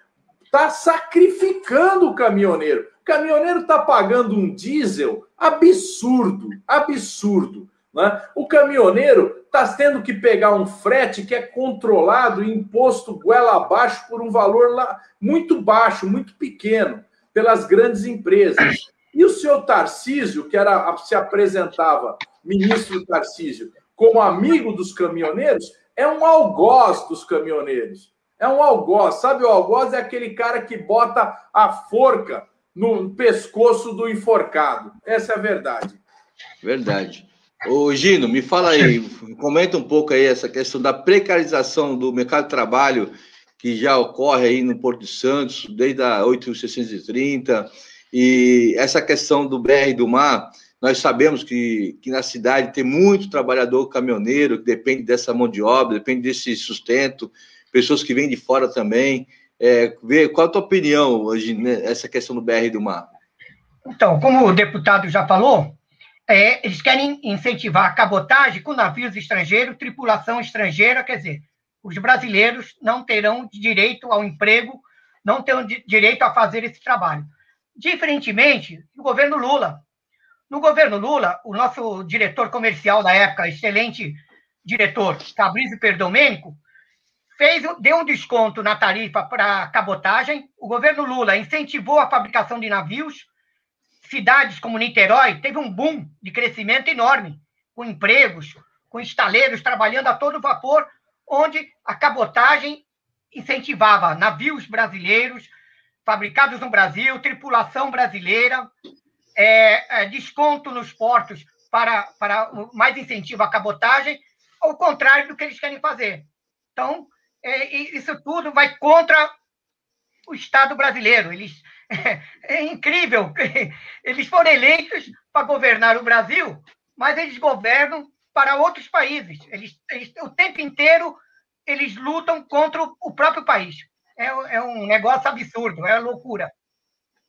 está sacrificando o caminhoneiro caminhoneiro está pagando um diesel absurdo, absurdo. Né? O caminhoneiro está tendo que pegar um frete que é controlado imposto goela abaixo por um valor lá muito baixo, muito pequeno, pelas grandes empresas. E o senhor Tarcísio, que era, se apresentava, ministro Tarcísio, como amigo dos caminhoneiros, é um algoz dos caminhoneiros. É um algoz. Sabe o algoz? É aquele cara que bota a forca no pescoço do enforcado. Essa é a verdade. Verdade. Ô, Gino, me fala aí, comenta um pouco aí essa questão da precarização do mercado de trabalho que já ocorre aí no Porto de Santos, desde a 8630, e essa questão do BR do Mar, nós sabemos que, que na cidade tem muito trabalhador caminhoneiro que depende dessa mão de obra, depende desse sustento, pessoas que vêm de fora também. É, qual a tua opinião hoje nessa questão do BR do Mar? Então, como o deputado já falou, é, eles querem incentivar a cabotagem com navios estrangeiros, tripulação estrangeira, quer dizer, os brasileiros não terão direito ao emprego, não terão direito a fazer esse trabalho. Diferentemente do governo Lula. No governo Lula, o nosso diretor comercial da época, excelente diretor Fabrício Perdomênico, fez, deu um desconto na tarifa para cabotagem. O governo Lula incentivou a fabricação de navios. Cidades como Niterói teve um boom de crescimento enorme, com empregos, com estaleiros trabalhando a todo vapor, onde a cabotagem incentivava navios brasileiros fabricados no Brasil, tripulação brasileira, é, é, desconto nos portos para, para mais incentivo à cabotagem, ao contrário do que eles querem fazer. Então, é, isso tudo vai contra o Estado brasileiro. Eles, é, é incrível. Eles foram eleitos para governar o Brasil, mas eles governam para outros países. Eles, eles, o tempo inteiro eles lutam contra o próprio país. É, é um negócio absurdo, é loucura.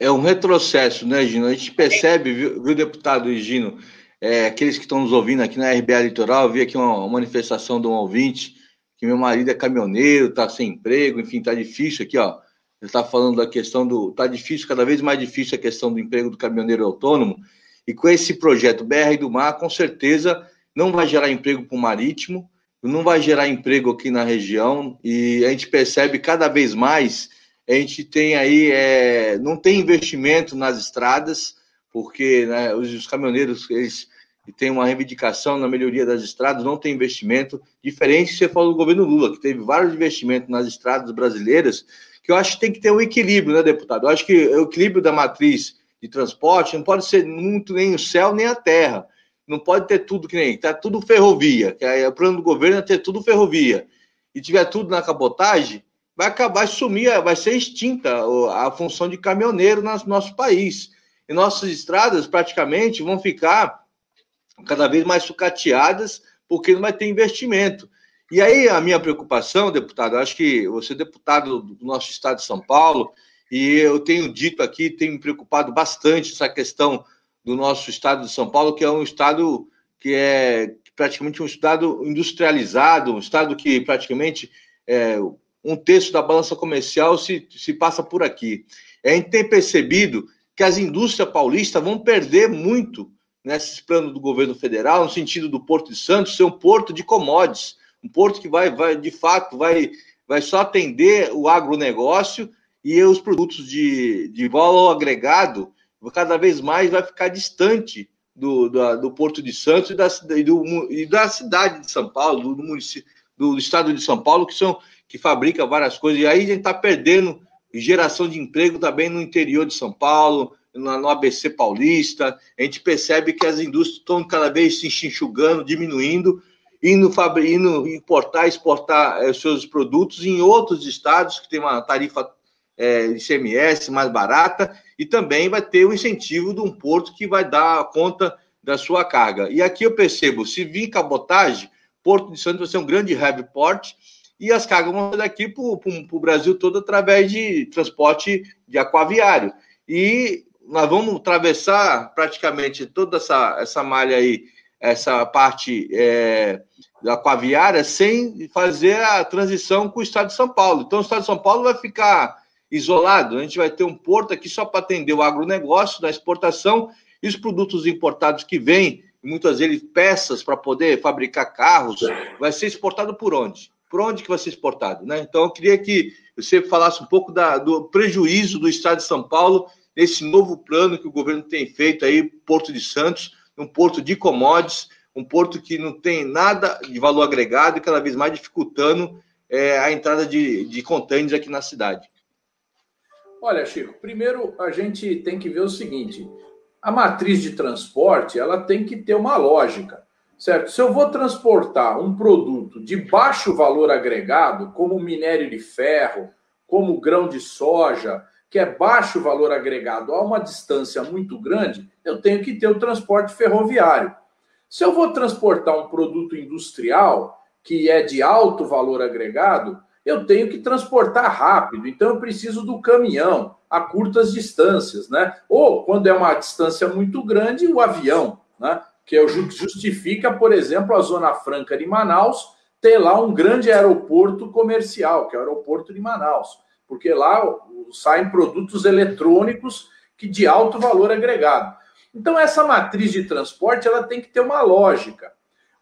É um retrocesso, né, Gino? A gente percebe, viu, viu deputado Gino, é, aqueles que estão nos ouvindo aqui na RBA Litoral, vi aqui uma, uma manifestação de um ouvinte que meu marido é caminhoneiro, está sem emprego, enfim, está difícil aqui, ó. Ele está falando da questão do. Está difícil, cada vez mais difícil a questão do emprego do caminhoneiro autônomo. E com esse projeto BR do Mar, com certeza não vai gerar emprego para o marítimo, não vai gerar emprego aqui na região. E a gente percebe cada vez mais, a gente tem aí, é, não tem investimento nas estradas, porque né, os, os caminhoneiros, eles tem uma reivindicação na melhoria das estradas, não tem investimento, diferente você falou do governo Lula, que teve vários investimentos nas estradas brasileiras, que eu acho que tem que ter um equilíbrio, né, deputado? Eu acho que o equilíbrio da matriz de transporte não pode ser muito nem o céu nem a terra. Não pode ter tudo que nem. Tá tudo ferrovia. Que é, o plano do governo é ter tudo ferrovia. E tiver tudo na cabotagem, vai acabar sumir, vai ser extinta a função de caminhoneiro no nosso país. E nossas estradas praticamente vão ficar cada vez mais sucateadas, porque não vai ter investimento. E aí a minha preocupação, deputado, acho que você é deputado do nosso estado de São Paulo, e eu tenho dito aqui, tenho me preocupado bastante essa questão do nosso estado de São Paulo, que é um estado que é praticamente um estado industrializado, um estado que praticamente é, um terço da balança comercial se, se passa por aqui. A gente tem percebido que as indústrias paulistas vão perder muito nesses planos do governo federal, no sentido do Porto de Santos ser um porto de commodities, um porto que vai, vai de fato, vai, vai só atender o agronegócio e os produtos de, de valor agregado, cada vez mais vai ficar distante do, do, do Porto de Santos e da, e, do, e da cidade de São Paulo, do, do município, do, estado de São Paulo, que são que fabrica várias coisas, e aí a gente está perdendo geração de emprego também no interior de São Paulo, no ABC Paulista, a gente percebe que as indústrias estão cada vez se enxugando, diminuindo, indo, indo importar, exportar é, seus produtos em outros estados que tem uma tarifa é, ICMS mais barata e também vai ter o incentivo de um porto que vai dar conta da sua carga. E aqui eu percebo, se vir cabotagem, Porto de Santos vai ser um grande hub port e as cargas vão daqui para o Brasil todo através de transporte de aquaviário. E nós vamos atravessar praticamente toda essa, essa malha aí, essa parte é, aquaviária, sem fazer a transição com o estado de São Paulo. Então, o estado de São Paulo vai ficar isolado. A gente vai ter um porto aqui só para atender o agronegócio, da exportação, e os produtos importados que vêm muitas vezes peças para poder fabricar carros, vai ser exportado por onde? Por onde que vai ser exportado? Né? Então, eu queria que você falasse um pouco da, do prejuízo do Estado de São Paulo nesse novo plano que o governo tem feito aí, Porto de Santos, um porto de commodities, um porto que não tem nada de valor agregado e cada vez mais dificultando é, a entrada de, de contêineres aqui na cidade. Olha, Chico, primeiro a gente tem que ver o seguinte: a matriz de transporte ela tem que ter uma lógica, certo? Se eu vou transportar um produto de baixo valor agregado, como minério de ferro, como grão de soja, que é baixo valor agregado a uma distância muito grande, eu tenho que ter o transporte ferroviário. Se eu vou transportar um produto industrial que é de alto valor agregado, eu tenho que transportar rápido, então eu preciso do caminhão a curtas distâncias, né? Ou quando é uma distância muito grande, o avião, né? Que justifica, por exemplo, a Zona Franca de Manaus ter lá um grande aeroporto comercial, que é o aeroporto de Manaus, porque lá saem produtos eletrônicos que de alto valor agregado. Então essa matriz de transporte ela tem que ter uma lógica.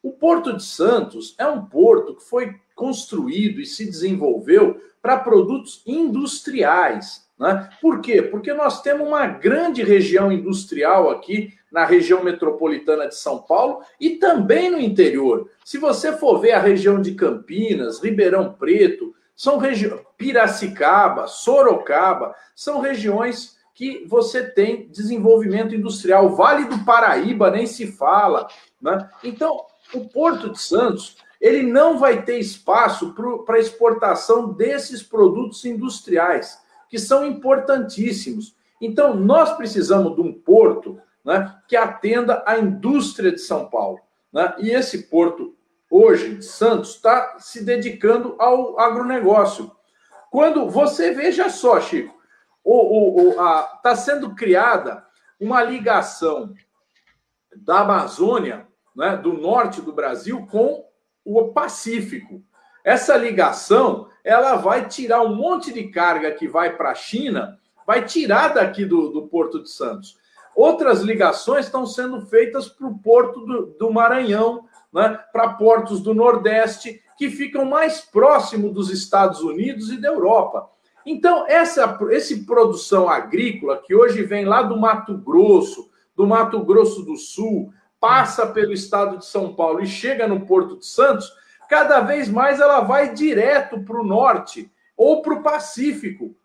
O Porto de Santos é um porto que foi construído e se desenvolveu para produtos industriais. Né? Por quê? Porque nós temos uma grande região industrial aqui na região metropolitana de São Paulo e também no interior. Se você for ver a região de Campinas, Ribeirão Preto, são regiões Piracicaba, Sorocaba, são regiões que você tem desenvolvimento industrial. Vale do Paraíba nem se fala. Né? Então, o Porto de Santos ele não vai ter espaço para exportação desses produtos industriais, que são importantíssimos. Então, nós precisamos de um porto né, que atenda a indústria de São Paulo. Né? E esse porto, hoje, de Santos, está se dedicando ao agronegócio. Quando você veja só, Chico, está sendo criada uma ligação da Amazônia, né, do norte do Brasil, com o Pacífico. Essa ligação, ela vai tirar um monte de carga que vai para a China, vai tirar daqui do, do Porto de Santos. Outras ligações estão sendo feitas para o Porto do, do Maranhão, né, para portos do Nordeste, que ficam mais próximo dos Estados Unidos e da Europa. Então, essa esse produção agrícola, que hoje vem lá do Mato Grosso, do Mato Grosso do Sul, passa pelo estado de São Paulo e chega no Porto de Santos, cada vez mais ela vai direto para o norte ou para o Pacífico,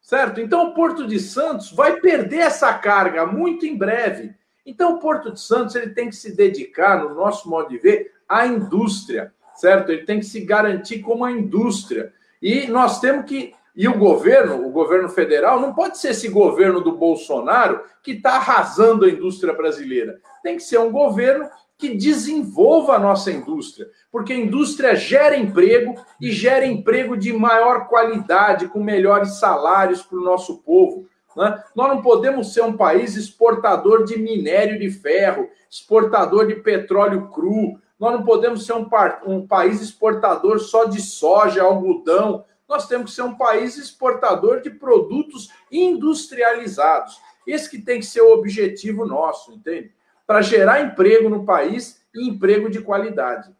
certo? Então o Porto de Santos vai perder essa carga muito em breve. Então o Porto de Santos ele tem que se dedicar, no nosso modo de ver, à indústria, certo? Ele tem que se garantir como a indústria. E nós temos que e o governo, o governo federal, não pode ser esse governo do Bolsonaro que está arrasando a indústria brasileira. Tem que ser um governo que desenvolva a nossa indústria, porque a indústria gera emprego e gera emprego de maior qualidade, com melhores salários para o nosso povo. Né? Nós não podemos ser um país exportador de minério de ferro, exportador de petróleo cru, nós não podemos ser um, um país exportador só de soja, algodão nós temos que ser um país exportador de produtos industrializados. Esse que tem que ser o objetivo nosso, entende? Para gerar emprego no país e emprego de qualidade.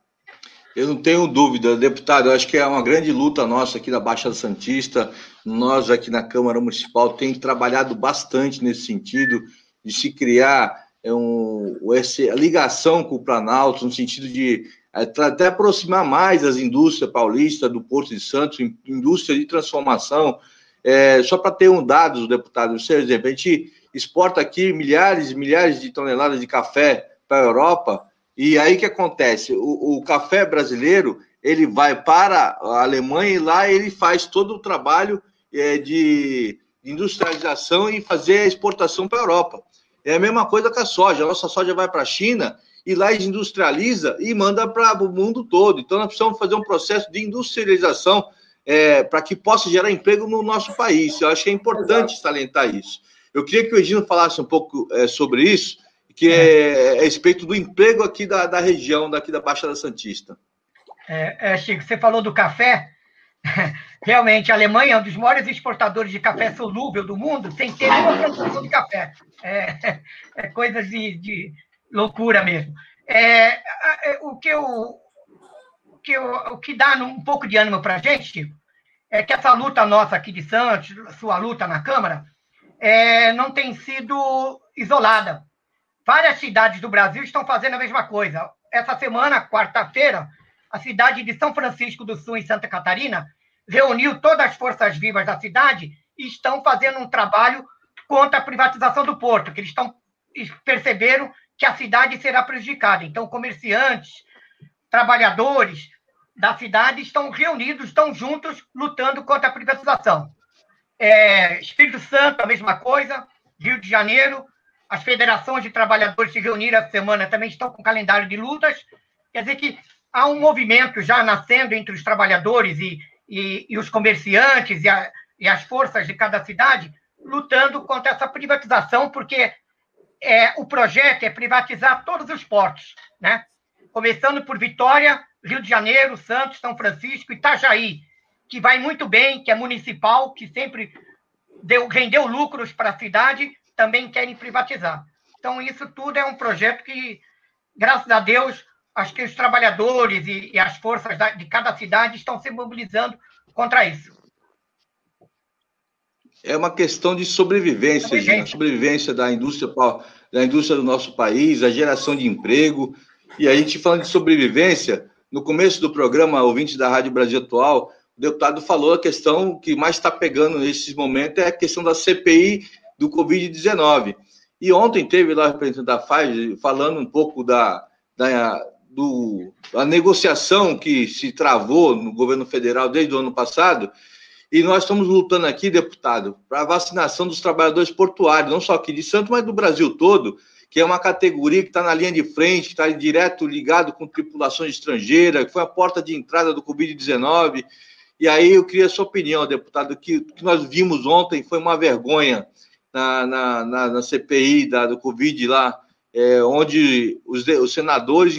Eu não tenho dúvida, deputado. Eu acho que é uma grande luta nossa aqui da Baixada Santista. Nós aqui na Câmara Municipal temos trabalhado bastante nesse sentido de se criar é, um, essa ligação com o Planalto, no sentido de é, até aproximar mais as indústrias paulistas do Porto de Santos, indústria de transformação. É, só para ter um dado, deputado, por exemplo, a gente exporta aqui milhares e milhares de toneladas de café para a Europa, e aí que acontece? O, o, café brasileiro ele vai para a Alemanha e lá ele faz todo o trabalho é, de industrialização e fazer a exportação para a Europa. É a mesma coisa com a soja. A nossa soja vai para a China e lá industrializa e manda para o mundo todo. Então, nós precisamos fazer um processo de industrialização é, para que possa gerar emprego no nosso país. Eu acho que é importante Exato. salientar isso. Eu queria que o Edino falasse um pouco é, sobre isso, que é, é, a respeito do emprego aqui da, da região, daqui da Baixada Santista. É, é, Chico, você falou do café. Realmente, a Alemanha é um dos maiores exportadores de café solúvel do mundo, sem ter nenhuma produção de café. É, é coisa de, de loucura mesmo. É, o, que eu, o, que eu, o que dá um pouco de ânimo para a gente é que essa luta nossa aqui de Santos, sua luta na Câmara, é, não tem sido isolada. Várias cidades do Brasil estão fazendo a mesma coisa. Essa semana, quarta-feira, a cidade de São Francisco do Sul, em Santa Catarina, reuniu todas as forças vivas da cidade e estão fazendo um trabalho contra a privatização do porto, que eles estão perceberam que a cidade será prejudicada. Então, comerciantes, trabalhadores da cidade estão reunidos, estão juntos, lutando contra a privatização. É, Espírito Santo, a mesma coisa, Rio de Janeiro, as federações de trabalhadores se reuniram essa semana, também estão com calendário de lutas. Quer dizer que há um movimento já nascendo entre os trabalhadores e, e, e os comerciantes e, a, e, as forças de cada cidade lutando contra essa privatização, porque é, o projeto é privatizar todos os portos, né? começando por Vitória, Rio de Janeiro, Santos, São Francisco, Itajaí, que vai muito bem, que é municipal, que sempre deu, rendeu lucros para a cidade, também querem privatizar. Então, isso tudo é um projeto que, graças a Deus, acho que os trabalhadores e, e as forças da, de cada cidade estão se mobilizando contra isso. É uma questão de sobrevivência, sobrevivência. sobrevivência da indústria, da indústria do nosso país, a geração de emprego. E a gente falando de sobrevivência, no começo do programa, ouvinte da Rádio Brasil Atual, deputado falou a questão que mais está pegando nesses momentos é a questão da CPI do Covid-19. E ontem teve lá o representante da Pfizer falando um pouco da, da, do, a negociação que se travou no governo federal desde o ano passado, e nós estamos lutando aqui, deputado, para a vacinação dos trabalhadores portuários, não só aqui de Santos, mas do Brasil todo, que é uma categoria que está na linha de frente, está direto ligado com tripulações estrangeiras, que foi a porta de entrada do Covid-19. E aí eu queria a sua opinião, deputado, que o que nós vimos ontem foi uma vergonha na, na, na, na CPI da, do Covid lá, é, onde os, os senadores,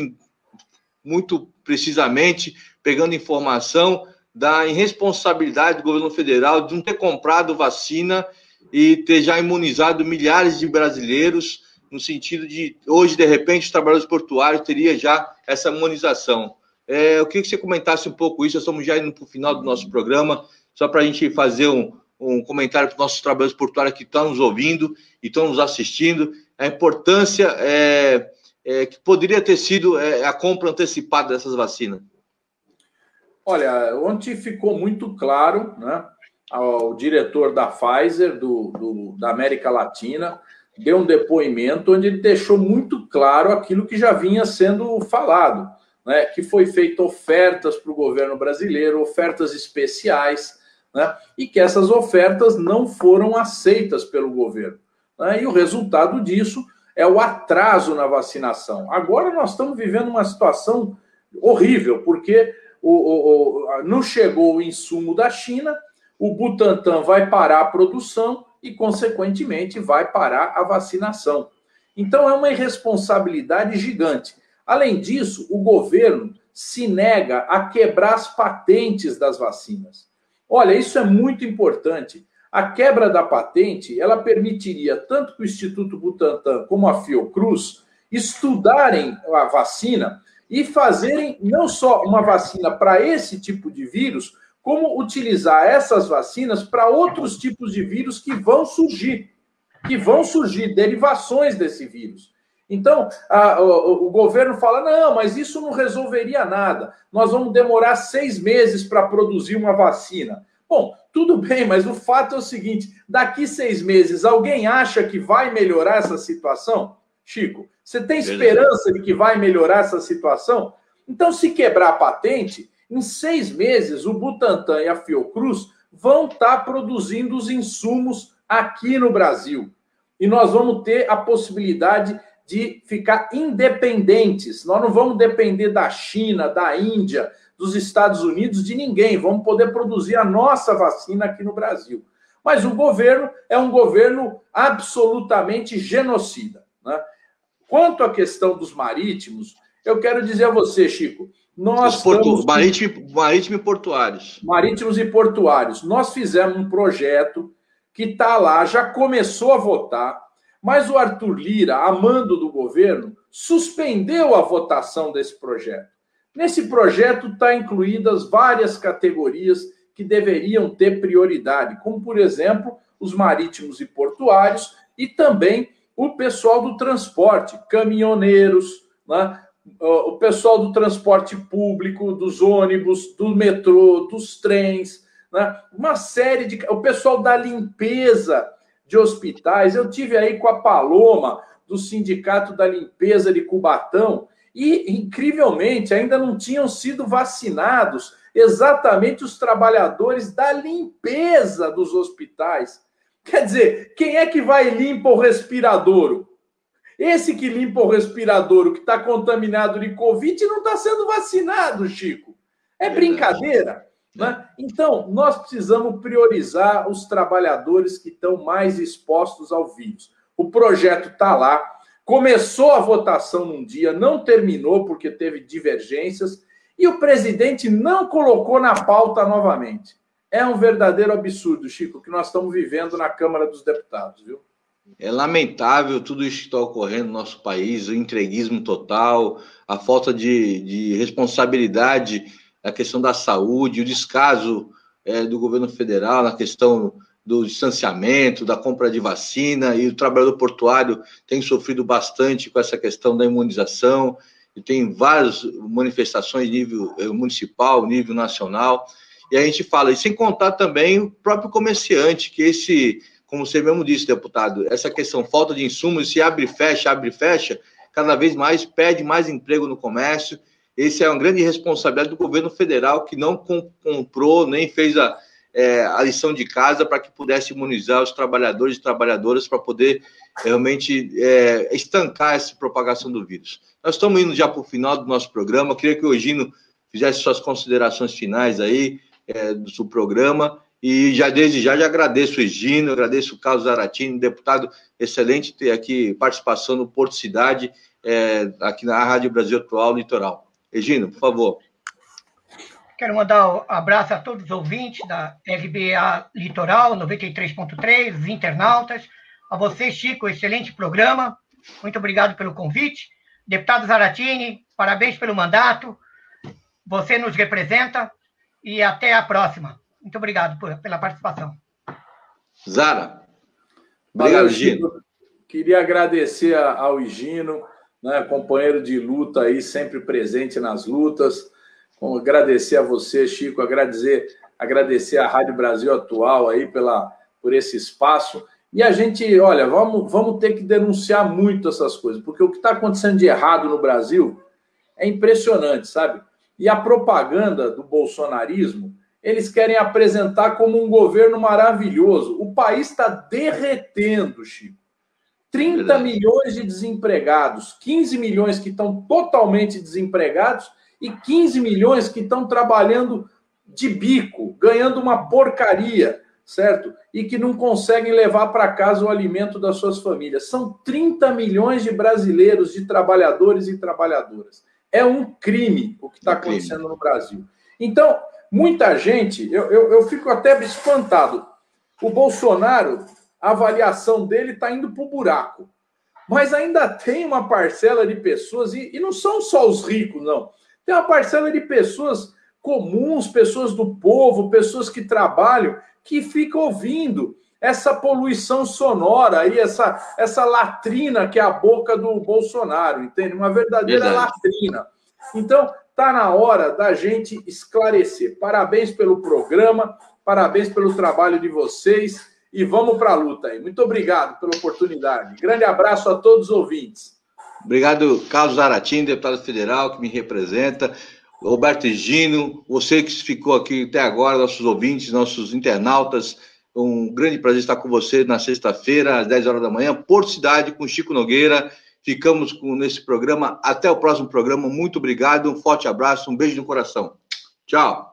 muito precisamente, pegando informação da irresponsabilidade do governo federal de não ter comprado vacina e ter já imunizado milhares de brasileiros, no sentido de hoje, de repente, os trabalhadores portuários teriam já essa imunização. É, eu queria que você comentasse um pouco isso, estamos já indo para o final do nosso programa, só para a gente fazer um, um comentário para os nossos trabalhadores portuários que estão nos ouvindo e estão nos assistindo, a importância é, é, que poderia ter sido é, a compra antecipada dessas vacinas. Olha, ontem ficou muito claro, né? O diretor da Pfizer, do, do, da América Latina, deu um depoimento onde ele deixou muito claro aquilo que já vinha sendo falado, né? Que foi feito ofertas para o governo brasileiro, ofertas especiais, né? E que essas ofertas não foram aceitas pelo governo. Né? E o resultado disso é o atraso na vacinação. Agora nós estamos vivendo uma situação horrível, porque o, o, o, não chegou o insumo da China, o Butantan vai parar a produção e, consequentemente, vai parar a vacinação. Então, é uma irresponsabilidade gigante. Além disso, o governo se nega a quebrar as patentes das vacinas. Olha, isso é muito importante. A quebra da patente, ela permitiria tanto que o Instituto Butantan como a Fiocruz estudarem a vacina e fazerem não só uma vacina para esse tipo de vírus, como utilizar essas vacinas para outros tipos de vírus que vão surgir, que vão surgir derivações desse vírus. Então, a, o, o, governo fala: não, mas isso não resolveria nada. Nós vamos demorar seis meses para produzir uma vacina. Bom, tudo bem, mas o fato é o seguinte: daqui seis meses, alguém acha que vai melhorar essa situação? Chico, você tem esperança de que vai melhorar essa situação? Então, se quebrar a patente, em seis meses, o Butantan e a Fiocruz vão estar tá produzindo os insumos aqui no Brasil. E nós vamos ter a possibilidade de ficar independentes. Nós não vamos depender da China, da Índia, dos Estados Unidos, de ninguém. Vamos poder produzir a nossa vacina aqui no Brasil. Mas o governo é um governo absolutamente genocida. Né? Quanto à questão dos marítimos, eu quero dizer a você, Chico, nós. Porto... Estamos... Marítimo, marítimo e portuários. Marítimos e portuários. Nós fizemos um projeto que está lá, já começou a votar, Mas o Arthur Lira, a mando do governo, suspendeu a votação desse projeto. Nesse projeto está incluídas várias categorias que deveriam ter prioridade, como, por exemplo, os marítimos e portuários e também o pessoal do transporte, caminhoneiros, né? o pessoal do transporte público, dos ônibus, do metrô, dos trens, né? uma série de. O pessoal da limpeza de hospitais. Eu tive aí com a Paloma, do Sindicato da Limpeza de Cubatão, e, incrivelmente, ainda não tinham sido vacinados exatamente os trabalhadores da limpeza dos hospitais. Quer dizer, quem é que vai limpa o respiradouro? Esse que limpa o respiradouro, que está contaminado de Covid, não está sendo vacinado, Chico. É brincadeira. Né? Então, nós precisamos priorizar os trabalhadores que estão mais expostos ao vírus. O projeto está lá, começou a votação num dia, não terminou porque teve divergências, e o presidente não colocou na pauta novamente. É um verdadeiro absurdo, Chico, que nós estamos vivendo na Câmara dos Deputados, viu? É lamentável tudo isso que está ocorrendo no nosso país, o entreguismo total, a falta de, de responsabilidade na questão da saúde, o descaso é, do governo federal na questão do distanciamento, da compra de vacina, e o trabalhador portuário tem sofrido bastante com essa questão da imunização, e tem várias manifestações nível eh, municipal, nível nacional. E a gente fala, e sem contar também o próprio comerciante, que esse, como você mesmo disse, deputado, essa questão falta de insumos, se abre e fecha, abre e fecha, cada vez mais perde mais emprego no comércio. Esse é uma grande responsabilidade do governo federal que não comprou nem fez a, é, a lição de casa para que pudesse imunizar os trabalhadores e trabalhadoras para poder realmente é, estancar essa propagação do vírus. Nós estamos indo já para o final do nosso programa. Eu queria que o Gino fizesse suas considerações finais aí, é, do programa. E já desde já, já agradeço o Egino, agradeço o Carlos Zaratini, deputado, excelente ter aqui participação no Porto Cidade, é, aqui na Rádio Brasil Atual Litoral. Egino, por favor. Quero mandar um abraço a todos os ouvintes da RBA Litoral 93.3, os internautas. A você, Chico, excelente programa. Muito obrigado pelo convite. Deputado Zaratini, parabéns pelo mandato. Você nos representa e até a próxima. Muito obrigado por, pela participação. Zara. Obrigado, Gino. Queria agradecer ao Gino, né, companheiro de luta aí, sempre presente nas lutas. Agradecer a você, Chico, agradecer, agradecer a Rádio Brasil Atual aí pela, por esse espaço. E a gente, olha, vamos, vamos ter que denunciar muito essas coisas, porque o que está acontecendo de errado no Brasil é impressionante, sabe? E a propaganda do bolsonarismo, eles querem apresentar como um governo maravilhoso. O país está derretendo, Chico. 30 milhões de desempregados, 15 milhões que estão totalmente desempregados e 15 milhões que estão trabalhando de bico, ganhando uma porcaria, certo? E que não conseguem levar para casa o alimento das suas famílias. São 30 milhões de brasileiros, de trabalhadores e trabalhadoras. É um crime o que está acontecendo no Brasil. Então, muita gente, eu, eu, eu fico até espantado. O Bolsonaro, a avaliação dele está indo para o buraco. Mas ainda tem uma parcela de pessoas, e, e não são só os ricos, não. Tem uma parcela de pessoas comuns, pessoas do povo, pessoas que trabalham, que ficam ouvindo essa poluição sonora aí, essa, essa latrina que é a boca do Bolsonaro, entende? Uma verdadeira Verdade. latrina. Então, tá na hora da gente esclarecer. Parabéns pelo programa, parabéns pelo trabalho de vocês e vamos para a luta aí. Muito obrigado pela oportunidade. Grande abraço a todos os ouvintes. Obrigado, Carlos Zaratim, deputado federal que me representa. Roberto Gino, você que ficou aqui até agora, nossos ouvintes, nossos internautas, um grande prazer estar com você na sexta-feira, às 10 horas da manhã, Porto Cidade, com Chico Nogueira. Ficamos com, nesse programa. Até o próximo programa. Muito obrigado. Um forte abraço, um beijo no coração. Tchau.